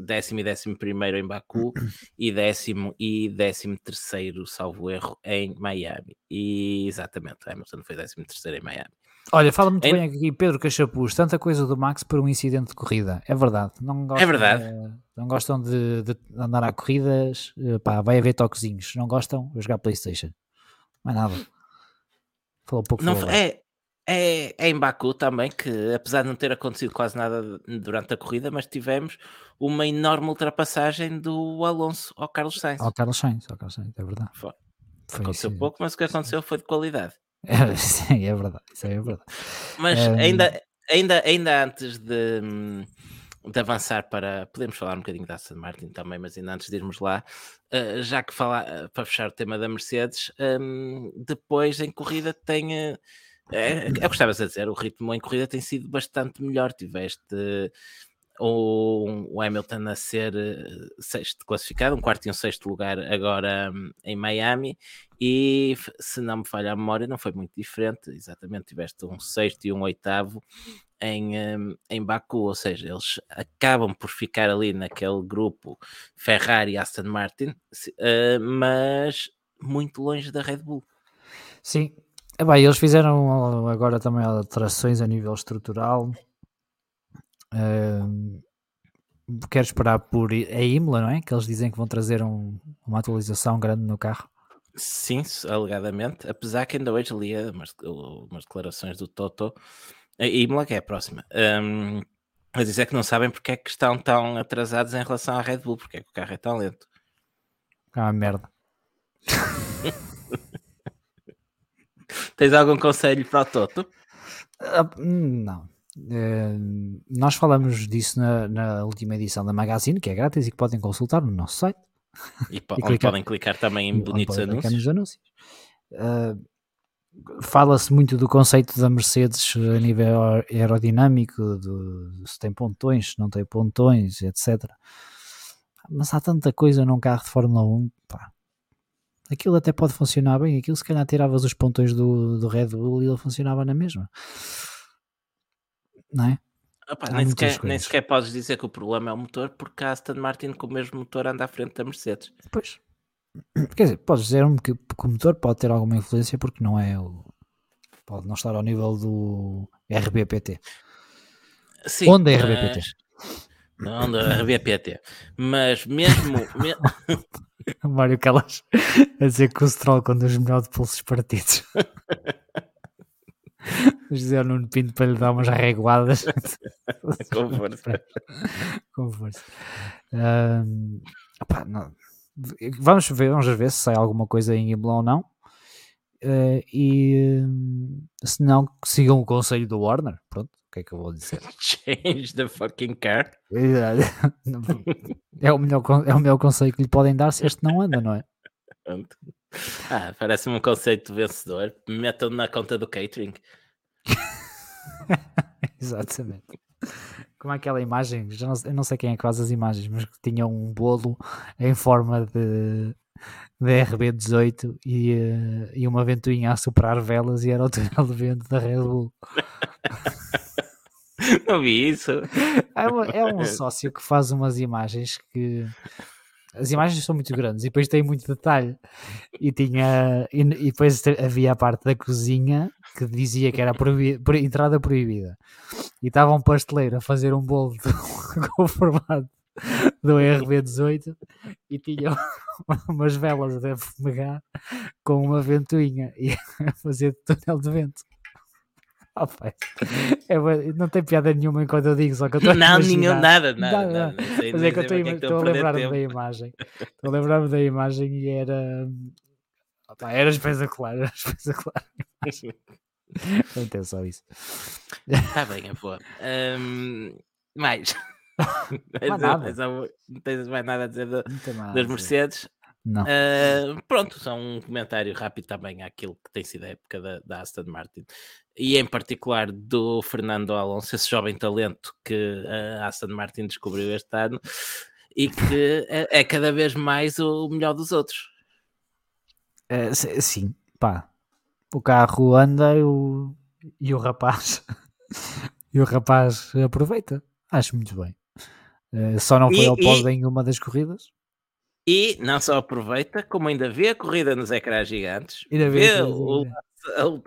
décimo e décimo primeiro em Baku <coughs> e décimo e décimo terceiro, salvo erro, em Miami. E exatamente, Hamilton foi décimo terceiro em Miami. Olha, fala muito em... bem aqui Pedro Cachapuz, tanta coisa do Max por um incidente de corrida. É verdade. Não gostam, é verdade. De, não gostam de, de, andar a corridas, pá, vai haver toquezinhos. Não gostam, vou jogar Playstation. Mais nada. Falou pouco. Não, é, é, é em Baku também, que apesar de não ter acontecido quase nada durante a corrida, mas tivemos uma enorme ultrapassagem do Alonso ao Carlos Sainz. Ao Carlos Sainz, ao Carlos Sainz, é verdade. Foi. Foi aconteceu pouco, mas o que aconteceu foi de qualidade. <laughs> Sim, é verdade, isso é verdade. Mas um... ainda, ainda, ainda antes de, de avançar para. Podemos falar um bocadinho da Aston Martin também, mas ainda antes de irmos lá, uh, já que falar, uh, para fechar o tema da Mercedes, um, depois em corrida tem. Uh, é, é o que estavas a dizer, o ritmo em corrida tem sido bastante melhor. Tiveste o, Hamilton a ser uh, sexto classificado, um quarto e um sexto lugar agora um, em Miami, e se não me falha a memória, não foi muito diferente, exatamente, tiveste um sexto e um oitavo em, um, em Baku, ou seja, eles acabam por ficar ali naquele grupo Ferrari e Aston Martin, uh, mas muito longe da Red Bull. Sim, é bem, eles fizeram agora também alterações a nível estrutural Uh, quero esperar por a Imola, não é? Que eles dizem que vão trazer um, uma atualização grande no carro. Sim, alegadamente. Apesar que ainda hoje li umas, umas declarações do Toto. A Imola, que é a próxima. Um, a dizer que não sabem porque é que estão tão atrasados em relação à Red Bull, porque é que o carro é tão lento. Ah, merda. <laughs> Tens algum conselho para o Toto? Uh, não. Uh, nós falamos disso na, na, última edição da Magazine, que é grátis e que podem consultar no nosso site. E, po <laughs> e clicar, podem clicar também em bonitos anúncios. anúncios. Uh, Fala-se muito do conceito da Mercedes a nível aerodinâmico, de, se tem pontões, se não tem pontões, etc. Mas há tanta coisa num carro de Fórmula 1, pá. Aquilo até pode funcionar bem, aquilo se calhar tiravas os pontões do, do Red Bull e ele funcionava na mesma não é? Opa, nem, sequer, nem, sequer, podes dizer que o problema é o motor, porque a Aston Martin com o mesmo motor anda à frente da Mercedes. Pois. <clears throat> Quer dizer, podes dizer que, que o motor pode ter alguma influência porque não é o. Pode não estar ao nível do RBPT. Sim, Onde é RBPT? Mas, Não, da PT. Mas mesmo. <laughs> Mário Calas a dizer que o Stroll conduz melhor de pulsos partidos. <laughs> <laughs> José Nuno Pinto para lhe dar umas reguadas. <laughs> Com força. <laughs> Com força. Um, opa. Vamos ver, vamos ver se sai alguma coisa em Imola ou não. Uh, e uh, se não, sigam o conselho do Warner. Pronto, o que é que eu vou dizer? Change the fucking car. é, o melhor, é o melhor conselho que lhe podem dar se este não anda, não é? Ah, parece-me um conceito vencedor. Metam na conta do catering. <laughs> Exatamente. Como é aquela imagem, já não, eu não sei quem é que faz as imagens, mas que tinha um bolo em forma de, de RB18 e, uh, e uma ventoinha a soprar velas e era o túnel de vento da Red Bull. <laughs> Não vi isso. É, é um sócio que faz umas imagens que as imagens são muito grandes e depois tem muito detalhe. E tinha e, e depois havia a parte da cozinha que dizia que era proibi, entrada proibida. E estava um pasteleiro a fazer um bolo de, <laughs> com o formato do RB18 e tinha <laughs> umas velas a fumegar com uma ventoinha e <laughs> a fazer túnel de vento. <laughs> Oh, é, não tem piada nenhuma enquanto eu digo, só que eu estou Não, nenhum, nada, nada. nada, nada. Mas é que eu é estou a lembrar-me da imagem. Estou a lembrar-me da imagem e era. Opa, era espetacular, <laughs> era espetacular. Não tem só isso. Está bem, é boa. Um, mais. <laughs> Não, nada. não tens mais nada a dizer do, das Mercedes? Uh, pronto, só um comentário rápido também àquilo que tem sido a época da, da, Aston Martin e em particular do Fernando Alonso, esse jovem talento que a Aston Martin descobriu este ano e que é, é cada vez mais o melhor dos outros. É, sim, pá, o carro anda e o, e o rapaz <laughs> e o rapaz aproveita, acho muito bem. Uh, só não foi e, ao pódio em uma das corridas. E não só aproveita, como ainda vê a corrida nos ecrãs gigantes, ainda vê, vê o,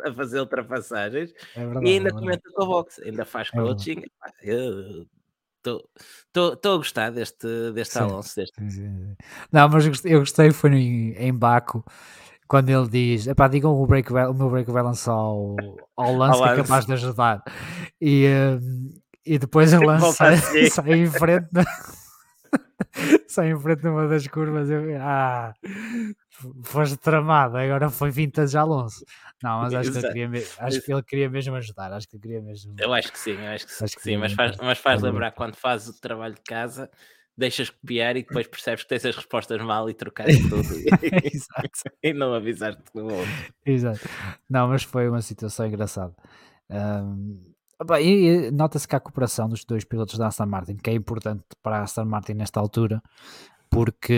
a fazer ultrapassagens é verdade, e ainda é comenta com o box, ainda faz é coaching. Estou a gostar deste, deste sim, Alonso. Deste. Sim, sim. Não, mas eu gostei, eu gostei foi em, em Baco quando ele diz: epá, digam o, break, o meu break balance ao, ao lance que é capaz de ajudar. E, um, e depois ele lança, sai, sai em frente. <laughs> sai em frente numa das curvas. Eu, ah, foste tramado, agora foi vintage Alonso. Não, mas acho, que, ele queria, acho que ele queria mesmo ajudar. Acho que ele queria mesmo. Eu acho que sim, eu acho que, acho que sim, mas faz, mas faz lembrar quando fazes o trabalho de casa deixas copiar e depois percebes que tens as respostas mal e trocares <laughs> tudo <laughs> e, não avisaste no outro. Exato. Não, mas foi uma situação engraçada. Um, e nota-se que a cooperação dos dois pilotos da Aston Martin, que é importante para a Aston Martin nesta altura, porque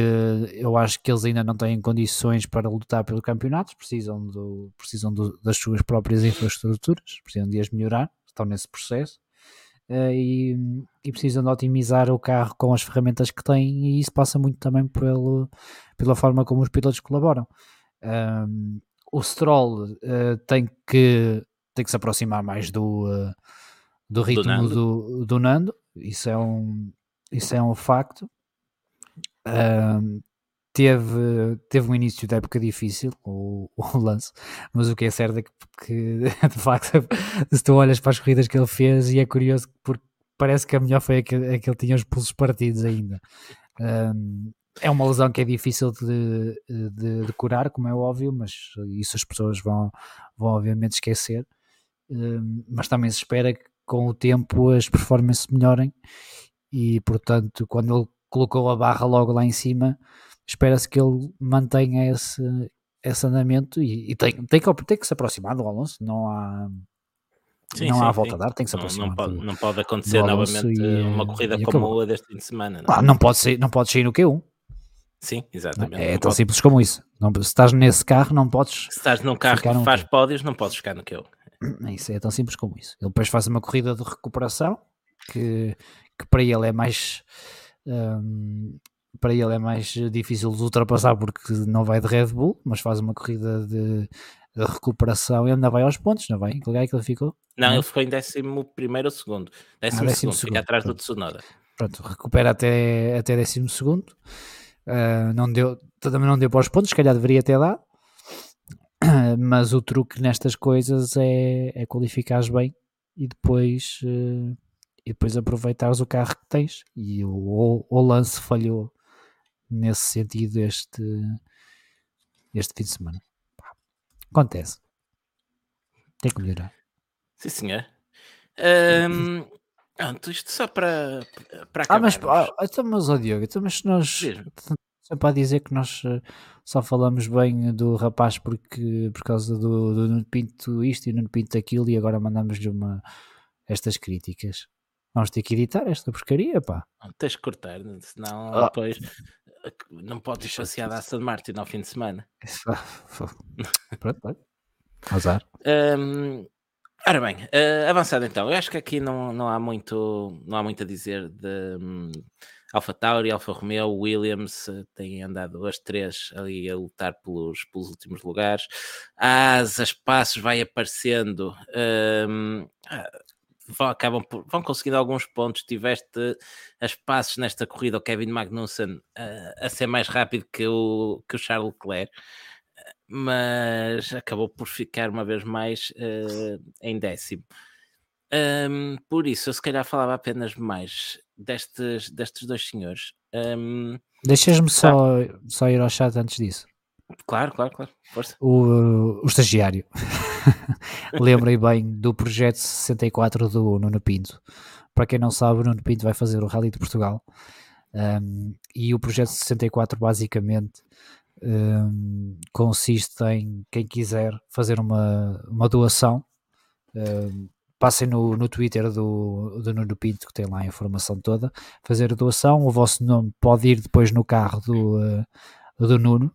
eu acho que eles ainda não têm condições para lutar pelo campeonato, precisam, do, precisam do, das suas próprias infraestruturas, precisam de as melhorar, estão nesse processo. Uh, e, e, precisam de otimizar o carro com as ferramentas que têm e isso passa muito também pelo, pela forma como os pilotos colaboram. Um, o Stroll uh, tem que tem que se aproximar mais do, uh, do ritmo do Nando. Do, do Nando. Isso é um, isso é um facto. Um, teve, teve um início de época difícil, o, <laughs> o lance, mas o que é certo é que, que, <laughs> de facto, se tu olhas para as corridas que ele fez, e é curioso porque parece que a melhor foi a que, a que ele tinha os pulsos partidos ainda. Um, é uma lesão que é difícil de, de, de, curar, como é óbvio, mas isso as pessoas vão, vão obviamente esquecer mas também se espera que com o tempo as performances melhorem e portanto quando ele colocou a barra logo lá em cima espera-se que ele mantenha esse, esse andamento e, e tem, tem, que, tem que se aproximar do Alonso, não há Sim, não sim, há volta sim. a dar, tem que se aproximar. Não, não, pode, não pode acontecer novamente e, uma corrida como acabou. a deste fim de semana. Não, ah, não, pode, ser, não pode sair no Q1. Sim, exatamente. É, tão pode. simples como isso. Não, se estás nesse carro, não podes. Se estás num carro que faz pódios, não podes ficar no Q1. É isso, é tão simples como isso. Ele depois faz uma corrida de recuperação que, que para ele é mais um, para ele é mais difícil de ultrapassar porque não vai de Red Bull, mas faz uma corrida de, de recuperação e ainda vai aos pontos, não vai? Em que lugar é que ele ficou? Não, não, ele ficou em décimo primeiro ou segundo. Décimo, ah, décimo segundo, segundo, fica atrás do Tsunoda. pronto, recupera até, até 12 segundo. Uh, não deu, também não deu para os pontos, se calhar deveria ter dado. <clears throat> Mas o truque nestas coisas é, é qualificares bem e depois, uh, e depois aproveitares o carro que tens. E o, o lance falhou nesse sentido este, este fim de semana. Acontece. Tem que melhorar. Sim, senhor. Um, isto só para, para acabar. Ah, mas, ah, então, mas oh, Diogo, então, mas nós sempre a dizer que nós eh, só falamos bem do rapaz porque por causa do, do Nuno Pinto isto e Nuno Pinto aquilo e agora mandamos-lhe uma estas críticas. Vamos ter que editar esta porcaria, pá. Não, tens que cortar, senão oh. depois eh, não podes passear da Aston Martin ao fim de semana. <laughs> Pronto, vai. Azar. Um, ora bem, uh, avançado então. Eu acho que aqui não, não, há, muito, não há muito a dizer de um, Alfa Tauri, Alfa Romeo, Williams uh, têm andado as três ali a lutar pelos, pelos últimos lugares. As, passos vai aparecendo. Um, vão, acabam por, vão conseguindo alguns pontos. Tiveste as passos nesta corrida, o Kevin Magnussen uh, a ser mais rápido que o, que o Charles Leclerc mas acabou por ficar uma vez mais uh, em décimo. Um, por isso, eu se calhar falava apenas mais destes, destes dois senhores. Um, Deixas-me só, só ir ao chat antes disso. Claro, claro, claro. Força. O, o estagiário. <laughs> Lembrei bem do projeto 64 do Nuno Pinto. Para quem não sabe, o Nuno Pinto vai fazer o Rally de Portugal. Um, e o projeto 64 basicamente um, consiste em quem quiser fazer uma, uma doação. Um, passem no, no Twitter do, do Nuno Pinto, que tem lá a informação toda. Fazer a doação, o vosso nome pode ir depois no carro do, uh, do Nuno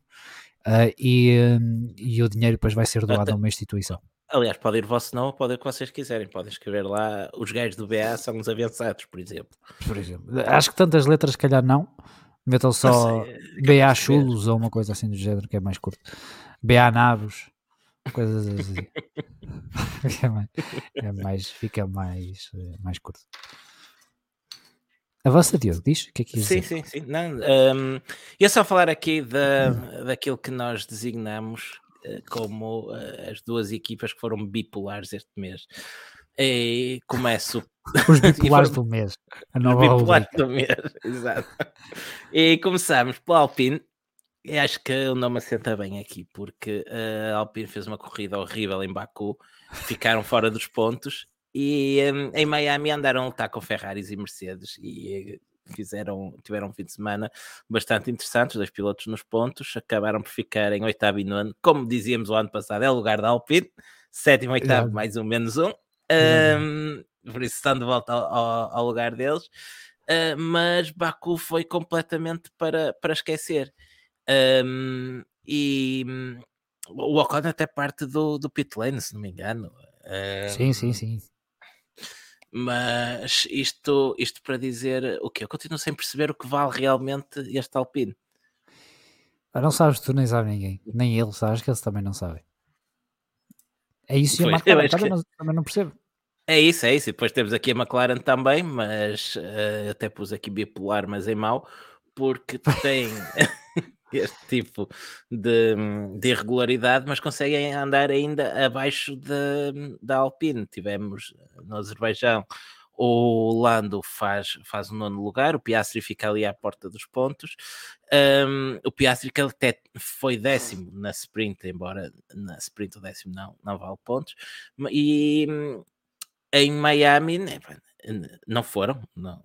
uh, e, um, e o dinheiro depois vai ser doado a uma instituição. Aliás, pode ir o vosso nome, pode ir o que vocês quiserem. Podem escrever lá, os gajos do BA são os avançados, por exemplo. Por exemplo. Acho que tantas letras, se calhar, não. Metam só BA Chulos ou uma coisa assim do género que é mais curto. BA Navos, coisas <laughs> assim. <laughs> é, mais, é mais, fica mais, eh, mais curto. Avança, Diogo, diz o que é que Sim, sim, sim. Não, um, ia só falar aqui da, daquilo que nós designamos uh, como uh, as duas equipas que foram bipolares este mês. E começo. <laughs> Os bipolares do mês. A nova Os bipolares do mês, exato. E começamos pelo Alpine. E acho que o nome assenta bem aqui, porque a Alpine fez uma corrida horrível em Baku, ficaram fora dos pontos e em Miami andaram a lutar com Ferraris e Mercedes e fizeram, tiveram um fim de semana bastante interessante, os dois pilotos nos pontos, acabaram por ficar em oitavo e nono, como dizíamos o ano passado, é o lugar da Alpine, sétimo, oitavo, mais um, menos um, um, por isso estão de volta ao, ao, ao lugar deles. Uh, mas Baku foi completamente para, para esquecer. Um, e o Ocon até parte do, do pit lane, se não me engano. Um, sim, sim, sim. Mas isto, isto para dizer o que eu continuo sem perceber o que vale realmente este Alpine. Não sabes tu, nem sabe ninguém, nem ele, sabes que eles também não sabem. É isso e a McLaren também, que... também não percebo. É isso, é isso. E depois temos aqui a McLaren também, mas uh, até pus aqui bipolar, mas em mau, porque tem <laughs> este tipo de, de, irregularidade, mas conseguem andar ainda abaixo da Alpine. Tivemos no Azerbaijão o Lando faz, faz o nono lugar, o Piastri fica ali à porta dos pontos. Um, o Piastri que até foi décimo na sprint, embora na sprint o décimo não, não vale pontos. E em Miami né, não foram, não.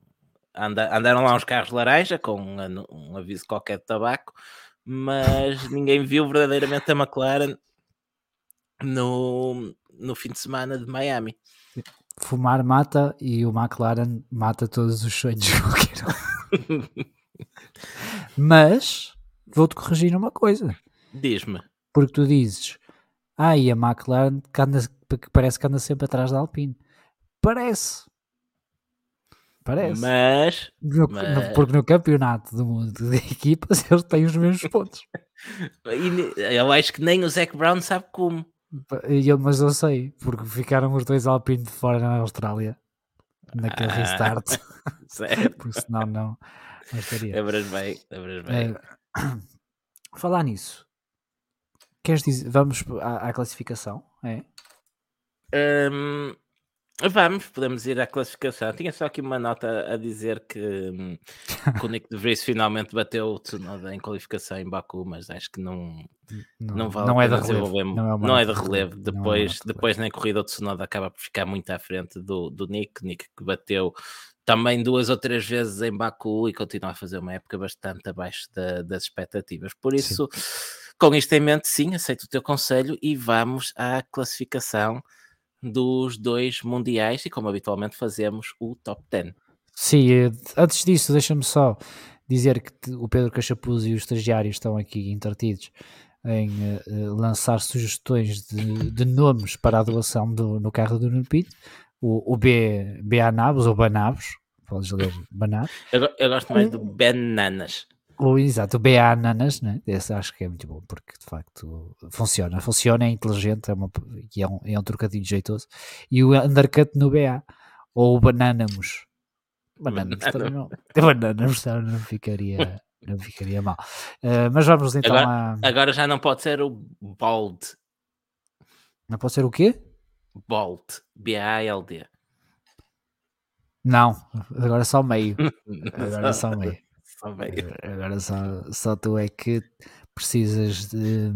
Andaram lá uns carros laranja com um, um aviso qualquer de tabaco, mas <laughs> ninguém viu verdadeiramente a McLaren no, no fim de semana de Miami. Fumar mata e o McLaren mata todos os sonhos de qualquer um. Mas vou-te corrigir uma coisa. Diz-me. Porque tu dizes, ah, e a McLaren que, anda, que parece que anda sempre atrás da Alpine. Parece. Parece. Mas, no, mas... No, porque no campeonato do mundo de equipas <laughs> eles têm os mesmos pontos. eu acho que nem o Zac Brown sabe como. Eu, mas eu sei, porque ficaram os dois Alpine de fora na Austrália. naquele ah, restart. <laughs> Porque senão não, não estaria. Lembras bem, lembras bem. Uh, <clears throat> falar nisso, queres dizer, vamos à, à classificação? É? Um, Vamos, podemos ir à classificação. Tinha só aqui uma nota a dizer que, hum, <laughs> que o Nick de Vries finalmente bateu o Tsunoda em qualificação em Baku, mas acho que não, não, não vale não é de relevo. Não, é, não é de relevo. Depois, é depois na corrida o Tsunoda acaba por ficar muito à frente do, do Nick. Nick que bateu também duas ou três vezes em Baku e continua a fazer uma época bastante abaixo da, das expectativas. Por isso, sim. com isto em mente, sim, aceito o teu conselho e vamos à classificação dos dois mundiais e, como habitualmente fazemos, o top 10. Sim, eh, antes disso, deixa-me só dizer que o Pedro Cachapuz e os estagiários estão aqui entretidos em uh, lançar sugestões de, de, nomes para a doação do, no carro do Nuno Pinto. O, o B, BA Nabos ou Banabos, podes ler Banabos. Eu, eu gosto mais do Bananas. O, exato, o BA Nanas, né? Esse acho que é muito bom, porque de facto funciona. Funciona, é inteligente, é, uma, é, um, é um trocadilho jeitoso. E o undercut no BA, ou o Bananamus. Bananamus também não. Bananamus não ficaria, não ficaria mal. Uh, mas vamos então agora, a... agora já não pode ser o Bold. Não pode ser o quê? Bold. B-A-L-D. Não, agora só meio. <laughs> Agora só meio. Agora só, só tu é que precisas de,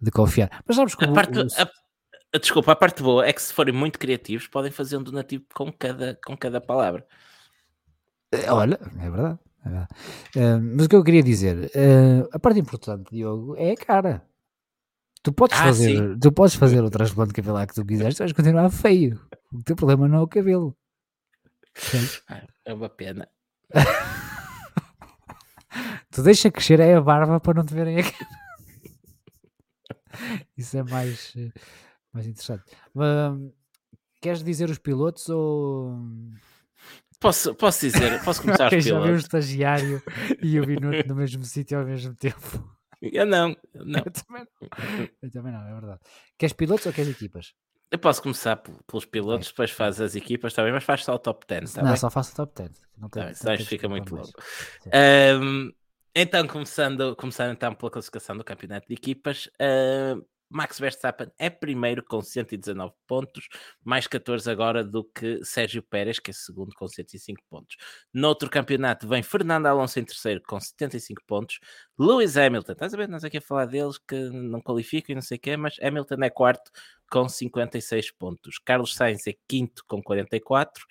de confiar. Mas sabes como. A parte, o... a, desculpa, a parte boa é que se forem muito criativos, podem fazer um donativo com cada, com cada palavra. Eh, olha, é verdade. É verdade. Uh, mas o que eu queria dizer, uh, a parte importante, Diogo, é a cara. Tu podes, ah, fazer, tu podes fazer o transplante capilar que tu quiseres, tu vais continuar feio. O teu problema não é o cabelo. É uma pena. <laughs> Tu deixa crescer é a barba para não te verem a cara. <laughs> Isso é mais, mais interessante. Um, queres dizer os pilotos ou. Posso, posso dizer, posso começar <laughs> os pilotos. Já vi o estagiário e o minuto no mesmo sítio ao mesmo tempo. Eu não, <laughs> não. Eu também não. Eu também não, é verdade. Queres pilotos ou queres equipas? Eu posso começar pelos pilotos, é. depois faz as equipas também, mas faz só o top 10. Tá não, bem? só faço o top 10. Não tem, tá, não, fica muito longo. Um, então, começando, começando então pela classificação do campeonato de equipas, uh, Max Verstappen é primeiro com 119 pontos, mais 14 agora do que Sérgio Pérez, que é segundo com 105 pontos. No outro campeonato vem Fernando Alonso em terceiro com 75 pontos, Lewis Hamilton, estás a ver, nós aqui a falar deles que não qualificam e não sei o quê, mas Hamilton é quarto com 56 pontos. Carlos Sainz é quinto com 44.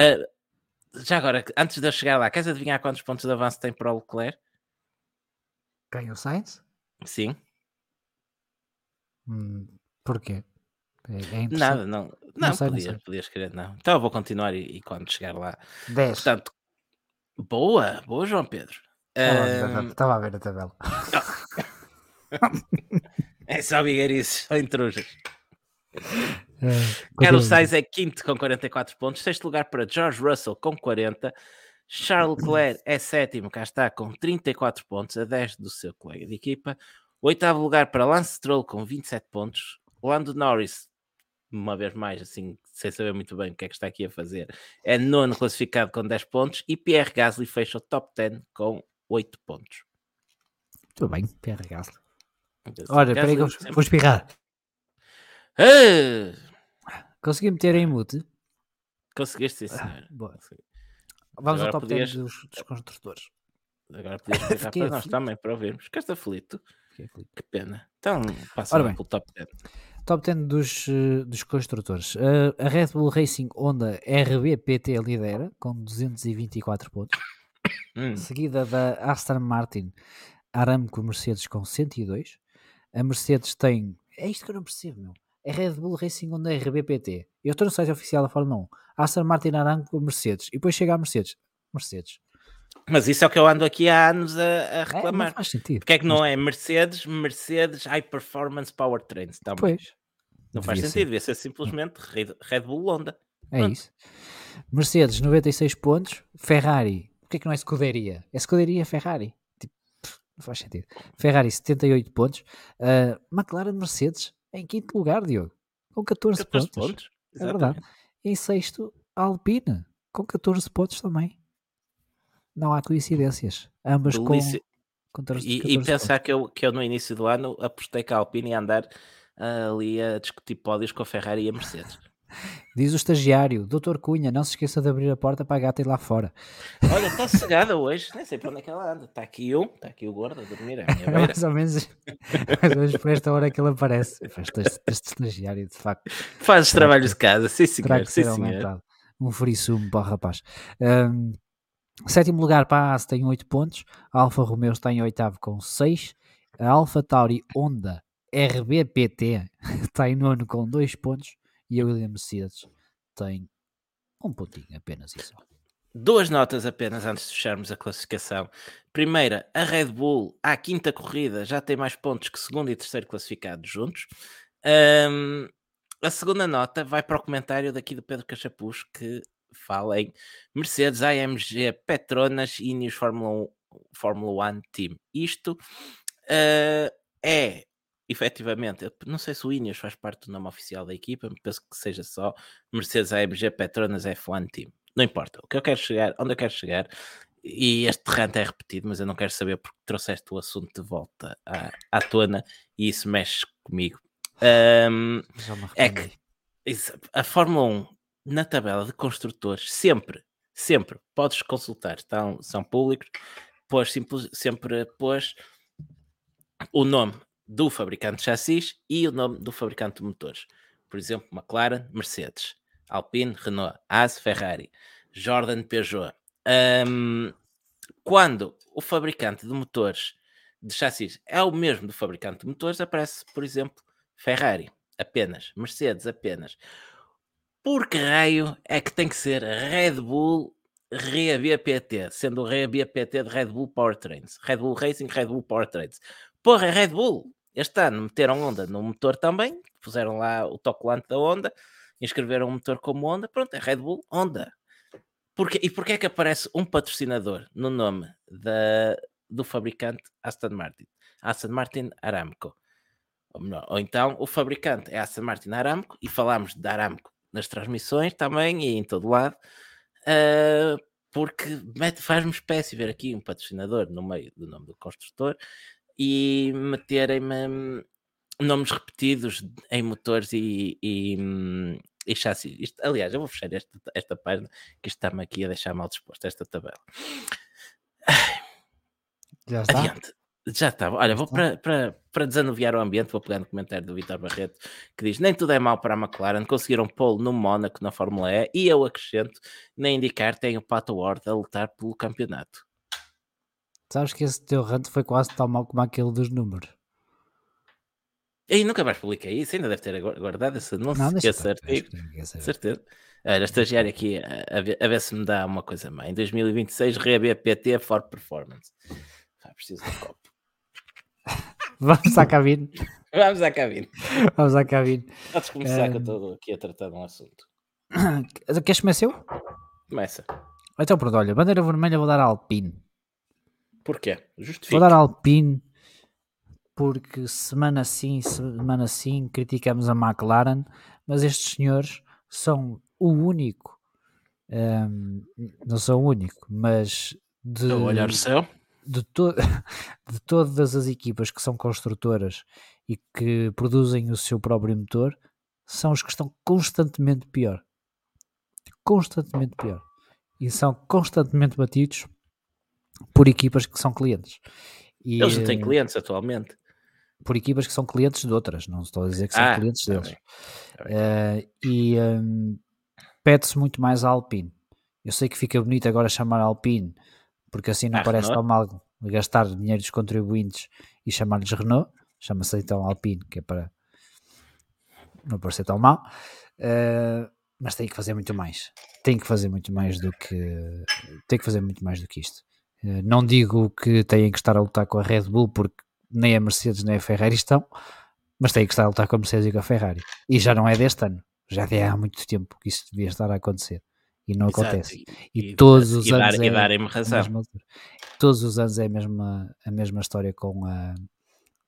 Uh, já agora, antes de eu chegar lá, queres adivinhar quantos pontos de avanço tem para o Leclerc? Quem? O Sainz? Sim. Hum, porquê? É, é Nada, não. Não, não sei, podia, não podias querer, não. Então eu vou continuar e, e quando chegar lá. 10. Portanto, boa, boa, João Pedro. Estava um... a ver a tabela. <laughs> é só bigueirices, só intrujas. Uh, Carlos Sainz é quinto com 44 pontos, sexto lugar para George Russell com 40, Charles Leclerc é sétimo, cá está, com 34 pontos, a 10 do seu colega de equipa. Oitavo lugar para Lance Stroll com 27 pontos. Lando Norris, uma vez mais, assim, sem saber muito bem o que é que está aqui a fazer, é nono classificado com 10 pontos. E Pierre Gasly fecha o top 10 com 8 pontos. Muito bem, Pierre Gasly. Olha, espera aí que eu vou espirrar. Ah! Consegui meter em mute? Conseguiste, sim, ah, senhor. Ah, boa. Vamos Agora ao top podias... 10 dos, dos construtores. Agora podias <laughs> explicar para nós também, para ouvirmos. Ficaste aflito. Que pena. Então, passa bem, pelo top 10. Top 10 dos, eh, dos construtores. Uh, a Red Bull Racing Honda RBPT lidera com 224 pontos. Hum. Seguida da Aston Martin Aramco Mercedes com 102. A Mercedes tem. É isto que eu não percebo, meu. É Red Bull Racing Honda RBPT. Eu estou no site oficial da Fórmula 1. Aston Martin Aramco Mercedes. E depois chega a Mercedes. Mercedes. Mas isso é o que eu ando aqui há anos a, a é, reclamar. É, faz sentido. Porque é que não é Mercedes, Mercedes High Performance Powertrains? Tá pois. Não faz sentido, ser. devia ser simplesmente Red Bull Honda. É Pronto. isso. Mercedes, 96 pontos. Ferrari, que é que não é escuderia? É escuderia Ferrari. Tipo, não faz sentido. Ferrari, 78 pontos. Uh, McLaren Mercedes, em quinto lugar, Diogo. Com 14, 14 pontos. pontos. É verdade. Em sexto, a Alpine, com 14 pontos também. Não há coincidências. Ambas com, com 14, e, e pensar que eu, que eu no início do ano apostei que a Alpine ia andar uh, ali a discutir pódios com a Ferrari e a Mercedes. Diz o estagiário, doutor Cunha, não se esqueça de abrir a porta para a gata ir lá fora. Olha, está cegada hoje, nem sei para onde é que ela anda. Está aqui um, está aqui o gordo a dormir à minha beira. mais ou menos, mais ou menos por esta hora que ele aparece. Este, este estagiário, de facto. Faz os trabalhos de casa, sim senhor. Sim, senhor. Um frissumo para o rapaz. Um, sétimo lugar para a AS tem 8 pontos, a Alfa Romeo está em oitavo com 6, a Alfa Tauri Honda RBPT <laughs> está em nono com 2 pontos e a Williams Mercedes tem um pontinho apenas isso. Duas notas apenas antes de fecharmos a classificação. Primeira, a Red Bull, à quinta corrida, já tem mais pontos que segundo e terceiro classificados juntos. Um, a segunda nota vai para o comentário daqui do Pedro Cachapuz, que fala em Mercedes, AMG, Petronas e Ineos Fórmula 1, Fórmula 1 Team. Isto uh, é efetivamente, não sei se o Ineos faz parte do nome oficial da equipa, penso que seja só Mercedes AMG Petronas F1 Team. Não importa. O que eu quero chegar, onde eu quero chegar, e este rant é repetido, mas eu não quero saber porque trouxeste o assunto de volta à, à tona e isso mexe comigo. Um, é que a Fórmula 1 na tabela de construtores sempre, sempre podes consultar, estão, são públicos, pôs simples, sempre pôs o nome do fabricante de chassis e o nome do fabricante de motores. Por exemplo, McLaren, Mercedes, Alpine, Renault, Haas, Ferrari, Jordan, Peugeot. Um, quando o fabricante de motores de chassis é o mesmo do fabricante de motores, aparece, por exemplo, Ferrari apenas, Mercedes apenas. Por que raio é que tem que ser Red Bull REA-BPT, sendo o REA-BPT de Red Bull Powertrains, Red Bull Racing, Red Bull Powertrains. Porra, Red Bull, este ano meteram onda no motor também, puseram lá o tocolante da Honda, inscreveram um motor como Honda, pronto, é Red Bull Honda. Porque, e porquê é que aparece um patrocinador no nome da, do fabricante Aston Martin? Aston Martin Aramco. Ou, melhor, ou então o fabricante é Aston Martin Aramco e falamos de Aramco nas transmissões também e em todo lado, uh, porque faz-me espécie ver aqui um patrocinador no meio do nome do construtor e meterem-me nomes repetidos em motores e, e, e chassis. Isto, aliás, eu vou fechar esta, esta página que isto está-me aqui a deixar mal disposto, esta tabela. Já está? Adiante. Já estava. Olha, vou para, para, para desanuviar o ambiente, vou pegar no comentário do Vitor Barreto que diz: Nem tudo é mau para a McLaren, conseguiram pô-lo no Mónaco na Fórmula E e eu acrescento: nem indicar tem o Pato Ward a lutar pelo campeonato. Sabes que esse teu rant foi quase tão mau como aquele dos números. E nunca mais publiquei isso, ainda deve ter guardado esse não, não se esqueça artigo. Certeza. Olha, estagiário aqui a, ver, a, ver, se me dá uma coisa má. Em 2026, PT for Performance. Ah, preciso de um copo. <laughs> Vamos à cabine. <laughs> Vamos à cabine. Vamos à cabine. Podes começar, um... que eu estou aqui a tratar de um assunto. <coughs> Queres começar eu? Começa. Então, pronto, olha, bandeira vermelha vou dar a Alpine. Porquê? Justifique. Vou dar Alpine porque semana sim, semana sim criticamos a McLaren, mas estes senhores são o único, um, não são o único, mas de, olhar o céu. De, to, <laughs> de todas as equipas que são construtoras e que produzem o seu próprio motor, são os que estão constantemente pior. Constantemente pior. E são constantemente batidos por equipas que são clientes. E, Eles não têm eh, clientes atualmente. Por equipas que são clientes de outras, não estou a dizer que são ah, clientes tá deles. Tá uh, e um, pede-se muito mais a Alpine. Eu sei que fica bonito agora chamar Alpine, porque assim não ah, parece Renault? tão mal gastar dinheiro dos contribuintes e chamar-lhes Renault. Chama-se então Alpine, que é para não parecer tão mal. Uh, mas tem que fazer muito mais. Tem que fazer muito mais do que tem que fazer muito mais do que isto. Eh, não digo que têm que estar a lutar com a Red Bull, porque nem a Mercedes nem a Ferrari estão, mas têm que estar a lutar com a Mercedes e com a Ferrari. E já não é deste ano, já é há muito tempo que isso devia estar a acontecer. E não Exato. acontece. E, e, todos os e anos. Dar, é, razão. todos os anos é a mesma, a mesma história com a,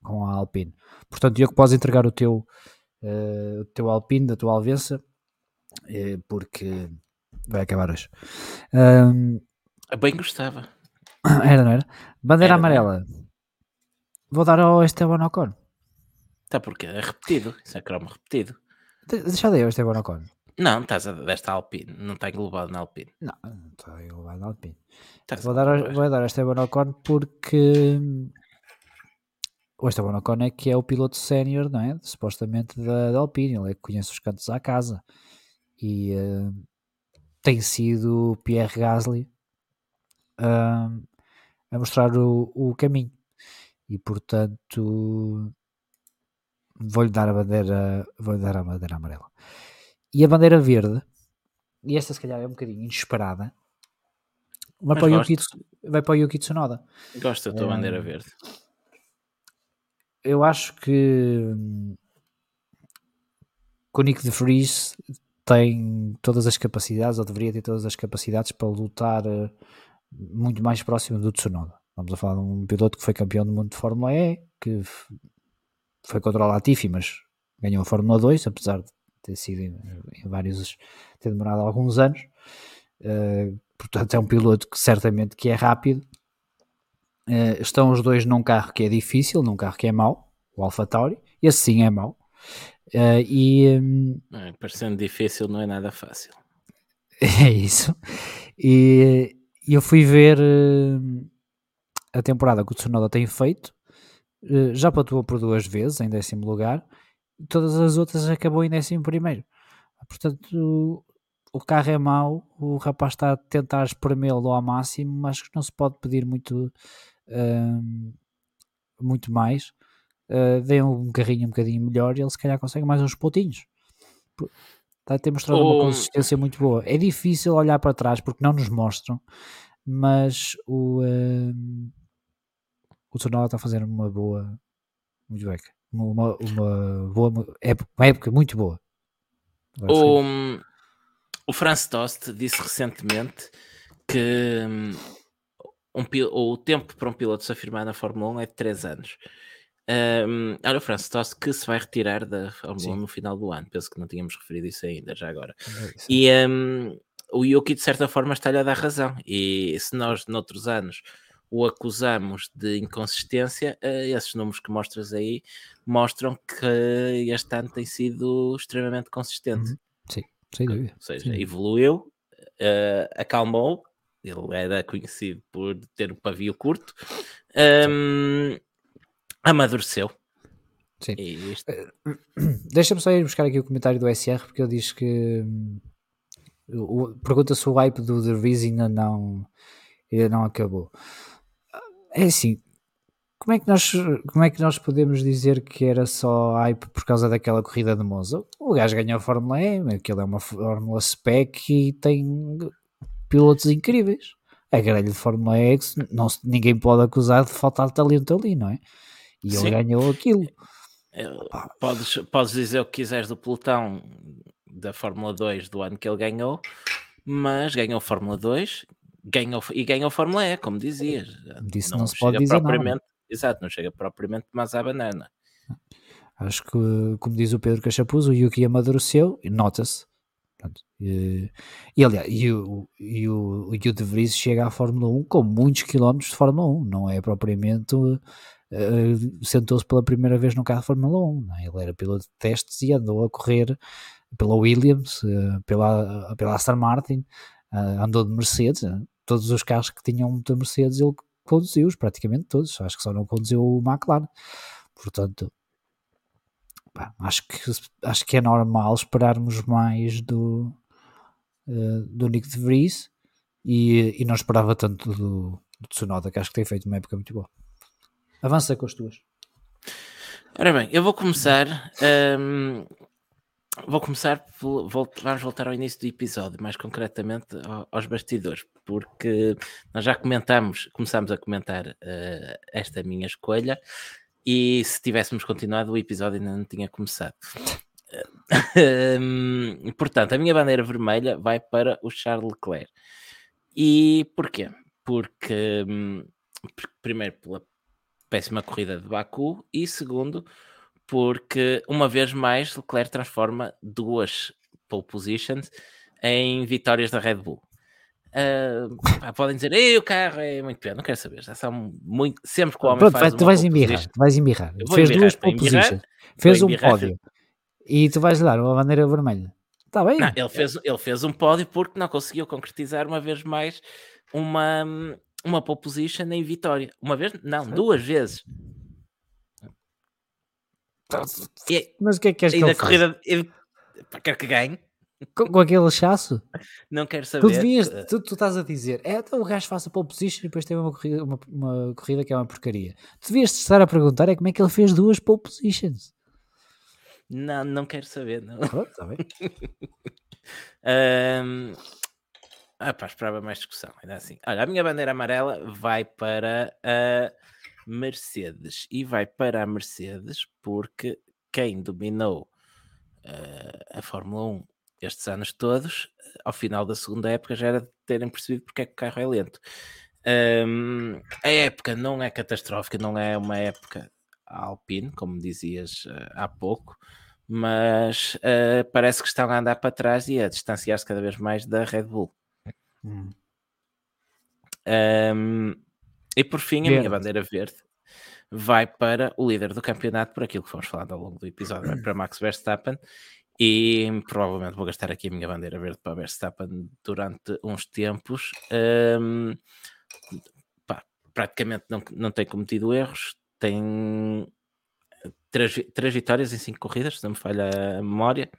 com a Alpine. Portanto, eu que posso entregar o teu, uh, o teu Alpine da tua Alvença, uh, porque vai acabar hoje. Um, Bem gostava. <coughs> Era, não era? Bandeira era, amarela. Vou dar ao Esteban Ocon. Está porque é repetido. Isso é cromo repetido. De deixa de ao Esteban Ocon. Não, estás a desta Alpine. Não está englobado na Alpine. Não, não está englobado na Alpine. vou, dar, vou dar ao Esteban Ocon porque o Esteban Ocon é que é o piloto sénior, não é? Supostamente da, da, Alpine. Ele é que conhece os cantos à casa. E uh, tem sido Pierre Gasly uh, a mostrar o, o caminho. E portanto vou-lhe dar a bandeira, vou dar a bandeira amarela. E a bandeira verde, e esta se calhar é um bocadinho inesperada, vai, para o, Yuki, vai para o Yuki Tsunoda. Gosto da tua é, bandeira verde. Eu acho que, o Nick de Vries tem todas as capacidades, ou deveria ter todas as capacidades para lutar eh, muito mais próximo do Tsunoda. Vamos a falar de um piloto que foi campeão do mundo de Fórmula E, que foi contra o Latifi, mas ganhou a Fórmula 2, apesar de ter sido em, em vários, ter demorado alguns anos. Uh, portanto, é um piloto que certamente que é rápido. Uh, estão os dois num carro que é difícil, num carro que é mau, o Alfa Tauri, esse sim é mau. Uh, e um, é, parecendo difícil, não é nada fácil. <laughs> É isso. E, eu fui ver a temporada que o Tsunoda tem feito eh, já patua por duas vezes em décimo lugar, e todas as outras acabou em décimo primeiro. Portanto, o carro é mau, o rapaz está a tentar espremê-lo ao máximo, mas não se pode pedir muito, uh, muito mais. Uh, dê um carrinho um bocadinho melhor e ele se calhar consegue mais uns pontinhos. Está a ter mostrado uma consistência muito boa. É difícil olhar para trás porque não nos mostram, mas o. Uh, o Tsunoda está a fazer uma boa muito beca. Uma, uma, boa época, uma época muito boa. O, o Franz Tost disse recentemente que um, o tempo para um piloto se afirmar na Fórmula 1 é de 3 anos. Um, olha o Franz Tost que se vai retirar da Fórmula Sim. 1 no final do ano. Penso que não tínhamos referido isso ainda, já agora. É e um, o Yuki, de certa forma, está-lhe a dar razão. E se nós, noutros anos, o acusamos de inconsistência, eh, esses números que mostras aí mostram que este ano tem sido extremamente consistente. Uhum. Sim, sem dúvida. Ou seja, Sim. evoluiu, uh, acalmou, ele era conhecido por ter o pavio curto, um, amadureceu. Sim. Isto... Eh, <clears throat> deixa-me só ir buscar aqui o comentário do SR, porque ele diz que hum, pergunta se o hype do The ainda não, ainda não acabou é assim, como é que nós, como é que nós podemos dizer que era só hype por causa daquela corrida de Monza? O gajo ganhou a Fórmula E, aquilo é uma Fórmula spec e tem pilotos incríveis. A grelha de Fórmula E não, ninguém pode acusar de faltar talento ali, não é? E Sim. ele ganhou aquilo. É, podes, podes dizer o que quiseres do pelotão da Fórmula 2 do ano que ele ganhou, mas ganhou Fórmula 2, ganhou, e ganhou Fórmula E, como dizias. Disso não, não se pode dizer propriamente, Exato, não chega propriamente mais à banana. Acho que, como diz o Pedro Cachapuz, o Yuki amadureceu e nota-se. E, e, aliás, e o, e o, o De Vries chega à Fórmula 1 com muitos quilómetros de Fórmula 1, não é propriamente uh, sentou-se pela primeira vez no carro de Fórmula 1, é? ele era piloto de testes e andou a correr pela Williams, uh, pela, pela Aston Martin, uh, andou de Mercedes, todos os carros que tinham motor Mercedes ele conduziu-os, praticamente todos, acho que só não conduziu o McLaren, portanto acho, que, acho que é normal esperarmos mais do, do Nick de Vries e, e não esperava tanto do, do Tsunoda, que acho que tem feito uma época muito boa. Avança com as tuas. Ora bem, eu vou começar um, Vou começar, por, vamos voltar ao início do episódio, mais concretamente aos bastidores, porque nós já comentamos, começámos a comentar uh, esta minha escolha e se tivéssemos continuado o episódio ainda não tinha começado. <laughs> um, portanto, a minha bandeira vermelha vai para o Charles Leclerc. E porquê? Porque, um, primeiro, pela péssima corrida de Baku e segundo, porque uma vez mais Leclerc transforma duas pole positions em vitórias da Red Bull. Uh, podem dizer, Ei, o carro é muito pior, não quero saber. Já são muito, sempre que o homem Pronto, faz tu vais embirrar, tu vais embirrar. Fez duas pole positions, fez um pódio e tu vais dar uma bandeira vermelha. Está bem. Não, ele, fez, ele fez um pódio porque não conseguiu concretizar uma vez mais uma, uma pole position em vitória. Uma vez? Não, duas vezes. E, Mas o que é que queres que ele corrida, ele, quer que ganhe. Com, com, aquele chasso? <laughs> Não quero saber. Tu, devias, tu, tu estás a dizer, é, então o gajo faça pole position e depois teve uma corrida, uma, uma corrida que é uma porcaria. Tu devias estar a perguntar é como é que ele fez duas pole positions. Não, não quero saber, não. Está bem. <laughs> um, ah, pá, esperava mais discussão. Ainda assim. Olha, a minha bandeira amarela vai para a Mercedes. E vai para a Mercedes porque quem dominou uh, a Fórmula 1 estes anos todos, ao final da segunda época já era de terem percebido porque é que o carro é lento. Um, a época não é catastrófica, não é uma época Alpine, como dizias uh, há pouco, mas uh, parece que estão a andar para trás e a distanciar-se cada vez mais da Red Bull. Hum. Um, e por fim, verde. a minha bandeira verde vai para o líder do campeonato, por aquilo que fomos falando ao longo do episódio, vai para <coughs> Max Verstappen. E provavelmente vou gastar aqui a minha bandeira verde para Verstappen durante uns tempos. Um, pá, praticamente não, não tem cometido erros, tem três, três vitórias em cinco corridas, se não me falha a memória.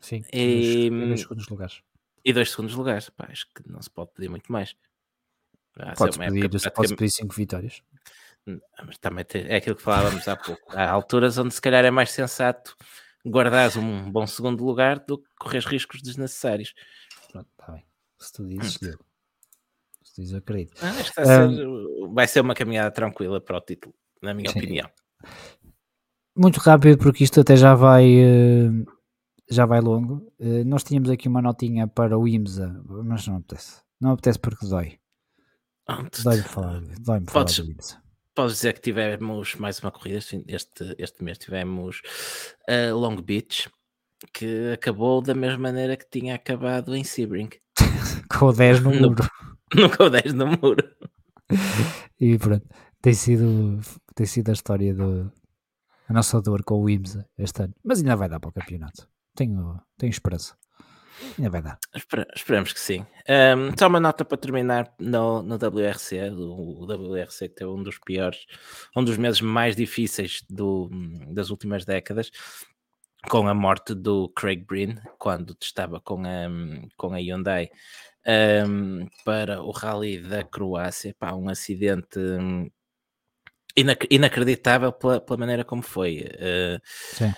Sim, e, dois, dois segundos lugares. E dois segundos lugares, pá, acho que não se pode pedir muito mais. Podes pedir, praticamente... pedir cinco vitórias. Mas também tem, é aquilo que falávamos há pouco. Há alturas onde se calhar é mais sensato guardares um bom segundo lugar do que correr riscos desnecessários. Pronto, está bem. Se tu dizes, deu. Se tu dizes, acredito. Ah, um, ser, vai ser uma caminhada tranquila para o título, na minha sim. opinião. Muito rápido, porque isto até já vai. Uh, já vai longo. Uh, nós tínhamos aqui uma notinha para o IMSA, mas não apetece. Não apetece porque dói. Dói-me falar, dói falar Podes, do IMSA. Podes dizer que tivemos mais uma corrida este, este mês. Tivemos a uh, Long Beach, que acabou da mesma maneira que tinha acabado em Sebring. <laughs> com o 10 no muro. <laughs> No, com o 10 no muro. e pronto, tem sido, tem sido a história do, a nossa dor com o IMSA este ano. Mas ainda vai dar para o campeonato. Tenho, tenho esperança. Ainda vai dar. Espera, esperamos que sim. Um, só uma nota para terminar no, no WRC. O, o WRC que teve um dos piores, um dos meses mais difíceis do, das últimas décadas, com a morte do Craig Breen, quando estava com a, com a Hyundai um, para o Rally da Croácia. Pá, um acidente hum, inac inacreditável pela, pela, maneira como foi. Uh, Sim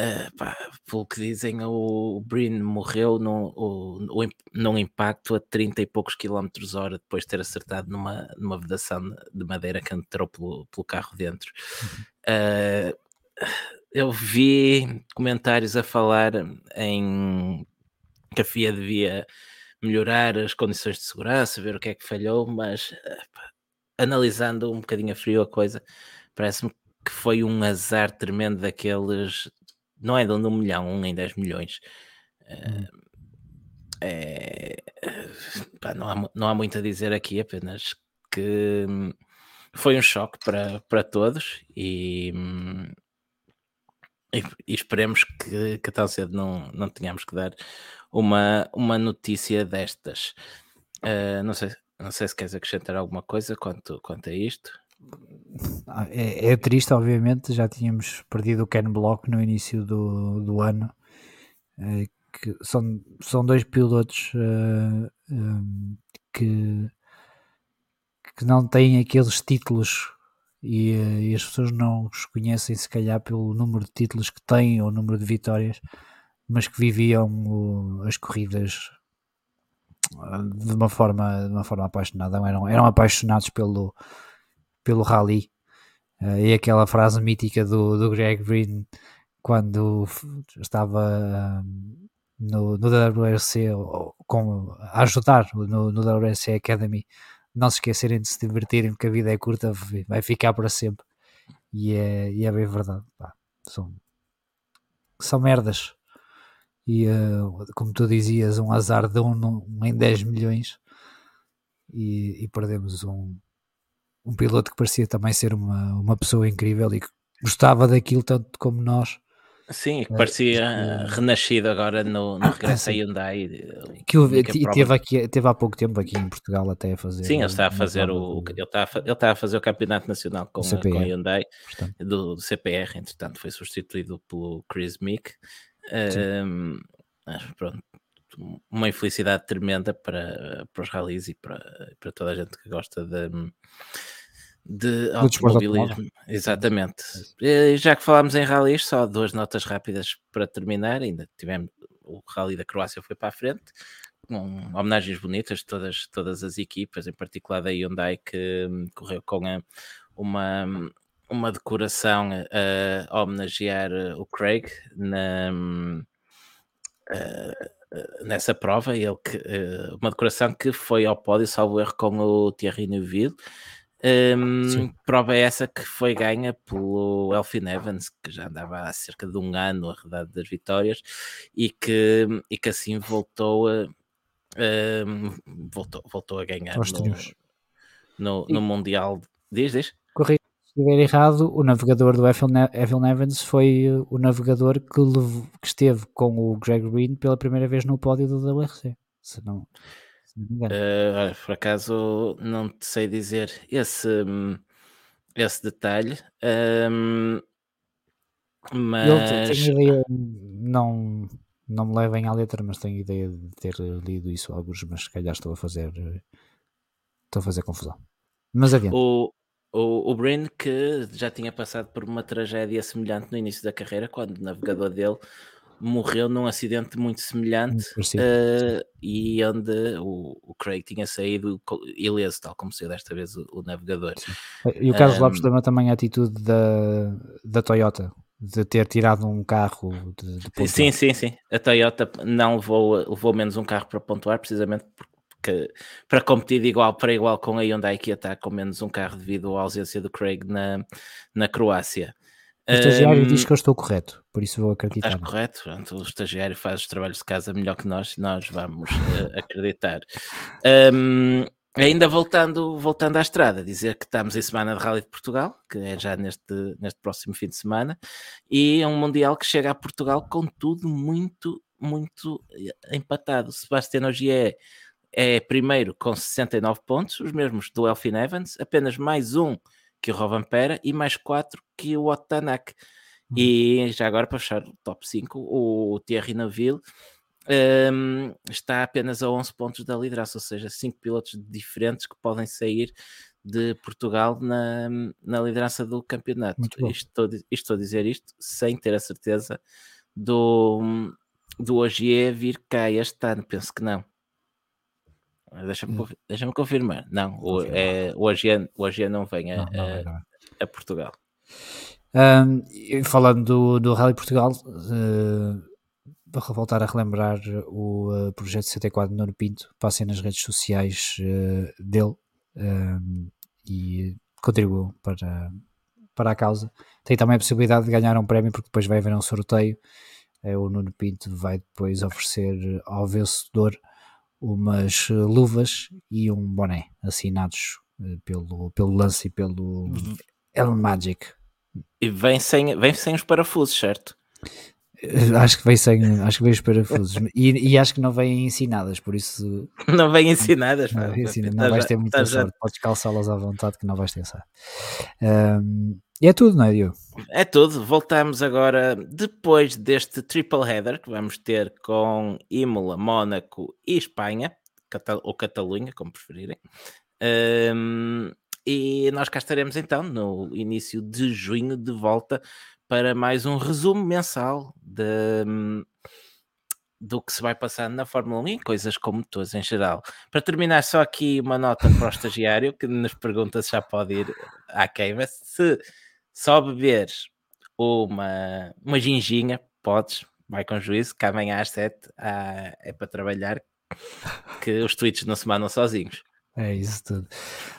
Uh, pá, pelo que dizem, o Brin morreu no, o, o, num impacto a 30 e poucos quilómetros hora depois de ter acertado numa, numa vedação de madeira que entrou pelo, pelo carro dentro. Uh, eu vi comentários a falar em que a FIA devia melhorar as condições de segurança, ver o que é que falhou, mas uh, analisando um bocadinho a frio a coisa, parece-me que foi um azar tremendo daqueles não é de um milhão, um em 10 milhões. Uh, é, <sighs> pá, não, há, não há muito a dizer aqui, apenas que hum, foi um choque para, para todos e, hum, e, e esperemos que, que tão cedo não, não tenhamos que dar uma, uma notícia destas. Uh, não, sei, não sei se queres acrescentar alguma coisa quanto, quanto a isto. Ah, é, é, triste, obviamente. Já tínhamos perdido o Ken Block no início do, do ano. É, que são, são dois pilotos uh, eh, um, que, que não têm aqueles títulos e, e, as pessoas não os conhecem, se calhar, pelo número de títulos que têm ou número de vitórias, mas que viviam uh, as corridas de uma forma, de uma forma apaixonada. Eram, eram apaixonados pelo pelo rally. Uh, e aquela frase mítica do, do Greg Green quando estava uh, no, no WRC com, a ajudar no, no WRC Academy não se esquecerem de se divertirem porque a vida é curta vai ficar para sempre. E é, e é bem verdade Pá, são, são merdas. E uh, como tu dizias, um azar de um, um em 10 milhões. E, e, perdemos um, um piloto que parecia também ser uma, uma pessoa incrível e que gostava daquilo tanto como nós. Sim, que parecia uh, renascido agora no, no ah, regresso a Hyundai. Que eu, teve, aqui, teve há pouco tempo aqui em Portugal até a fazer. Sim, ele está a fazer o, ele está a, ele está a fazer o campeonato nacional com, a, com a Hyundai do, do, CPR, entretanto foi substituído pelo Chris Meek. Um, pronto, uma infelicidade tremenda para, para os rallies e para, para toda a gente que gosta de, de automobilismo. Exatamente. E já que falámos em rallies, só duas notas rápidas para terminar. Ainda tivemos o rally da Croácia foi para a frente, com homenagens bonitas de todas, todas as equipas, em particular da Hyundai, que hum, correu com a, uma, uma decoração a, a homenagear o Craig na. Uh, nessa prova, ele que, uh, uma decoração que foi ao pódio, salvo erro, com o Thierry Neuville. Um, prova essa que foi ganha pelo Elfin Evans, que já andava há cerca de um ano a redade das vitórias e que, e que assim voltou a, um, voltou, voltou a ganhar no, no, no, Mundial. Diz, diz? Corri se estiver errado, o navegador do Evan Evans foi eh, o navegador que, levou, que, esteve com o Greg Green pela primeira vez no pódio do WRC. Se não, uh, por acaso não te sei dizer esse, esse detalhe. Um, mas eu ideia, não, não me levem à letra, mas tenho ideia de ter lido isso alguns, mas se calhar estou a fazer estou a fazer confusão. Mas adiante. O, o, o Brin, que já tinha passado por uma tragédia semelhante no início da carreira, quando o navegador dele morreu num acidente muito semelhante uh, e onde o, o, Craig tinha saído ileso, tal como saiu desta vez o, o navegador. Sim. E o Carlos um, Lopes também, também a atitude da, da Toyota de ter tirado um carro de, de Sim, sim, sim. A Toyota não levou, levou menos um carro para pontuar precisamente porque que para competir de igual para igual com a Hyundai que estar com menos um carro devido à ausência do Craig na, na Croácia. O estagiário um, diz que eu estou correto, por isso vou acreditar. Estás correto, Pronto, o estagiário faz os trabalhos de casa melhor que nós, nós vamos uh, <laughs> acreditar. Um, ainda voltando, voltando à estrada, dizer que estamos em semana de Rally de Portugal, que é já neste, neste próximo fim de semana, e é um Mundial que chega a Portugal com tudo muito, muito eh, empatado. Sebastião Ogier é primeiro com 69 pontos, os mesmos do Elfin Evans, apenas mais um que o Rovampera e mais quatro que o Otanak. Uhum. E já agora para fechar o top 5, o Thierry Naville um, está apenas a 11 pontos da liderança, ou seja, 5 pilotos diferentes que podem sair de Portugal na, na liderança do campeonato. Estou, estou a dizer isto sem ter a certeza do, do Ogier vir cá este ano, penso que não. Deixa-me hum. deixa confirmar. Não, o, é, o, AGN, não vem a, não, não, a, a Portugal. Um, falando do, do Rally Portugal, uh, vou voltar a relembrar o uh, projeto 64 de Nuno Pinto. Passem nas redes sociais uh, dele um, e contribuam para, para a causa. Tem também a possibilidade de ganhar um prémio, porque depois vai haver um sorteio. o Nuno Pinto vai depois oferecer ao vencedor umas eh, luvas e um boné assinados eh, pelo, pelo Lance e pelo. El Magic. E vem sem, vem sem os parafusos, certo? Eh, acho que vem sem, acho que vem os parafusos <laughs> e, e, acho que não vêm ensinadas, por isso não vêm ensinadas, não, vem ensinadas, não vais ter muita sorte, podes calçá-las à vontade que não vais ter sorte. Um, e é tudo, não é, Diogo? É tudo. Voltamos agora, depois deste triple header que vamos ter com Imola, Mónaco e Espanha, ou Catalunha, como preferirem. Um, e nós cá estaremos então no início de junho de volta para mais um resumo mensal de, do que se vai passando na Fórmula 1 e coisas como todos em geral. Para terminar, só aqui uma nota para o estagiário que nos pergunta se já pode ir à queima. Se só beber uma, uma ginginha, podes, vai com juízo, que amanhã às 7 ah, é para trabalhar, que os tweets não se mandam sozinhos. É isso tudo.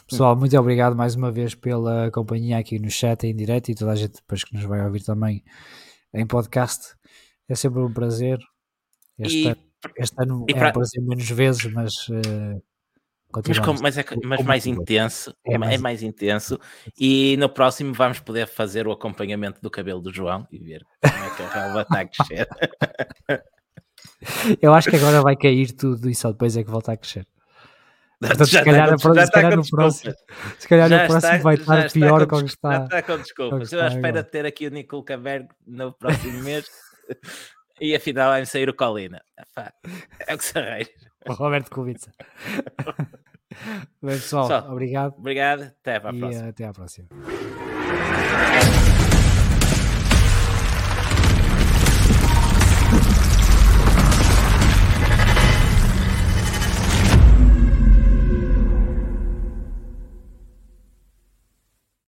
Pessoal, muito obrigado mais uma vez pela companhia aqui no chat em direto e toda a gente depois que nos vai ouvir também em podcast. É sempre um prazer. Este, e, ano, este ano é para... aparecer menos vezes, mas. Uh, mas, com, mas, é, mas mais intenso, é mais... é mais intenso, e no próximo vamos poder fazer o acompanhamento do cabelo do João e ver como é que a relva está a crescer. <laughs> Eu acho que agora vai cair tudo e só depois é que volta a crescer. <laughs> Portanto, se calhar, está, se calhar no próximo, se calhar no próximo está, vai estar pior como está. Já está com desculpas. Eu espero ter aqui o Nico Caberg no próximo mês <laughs> e afinal vai-me sair o Colina. É o que se arranja. O Roberto Kubica. <laughs> Bem, pessoal, Só, obrigado. Obrigado, até à próxima. até à próxima.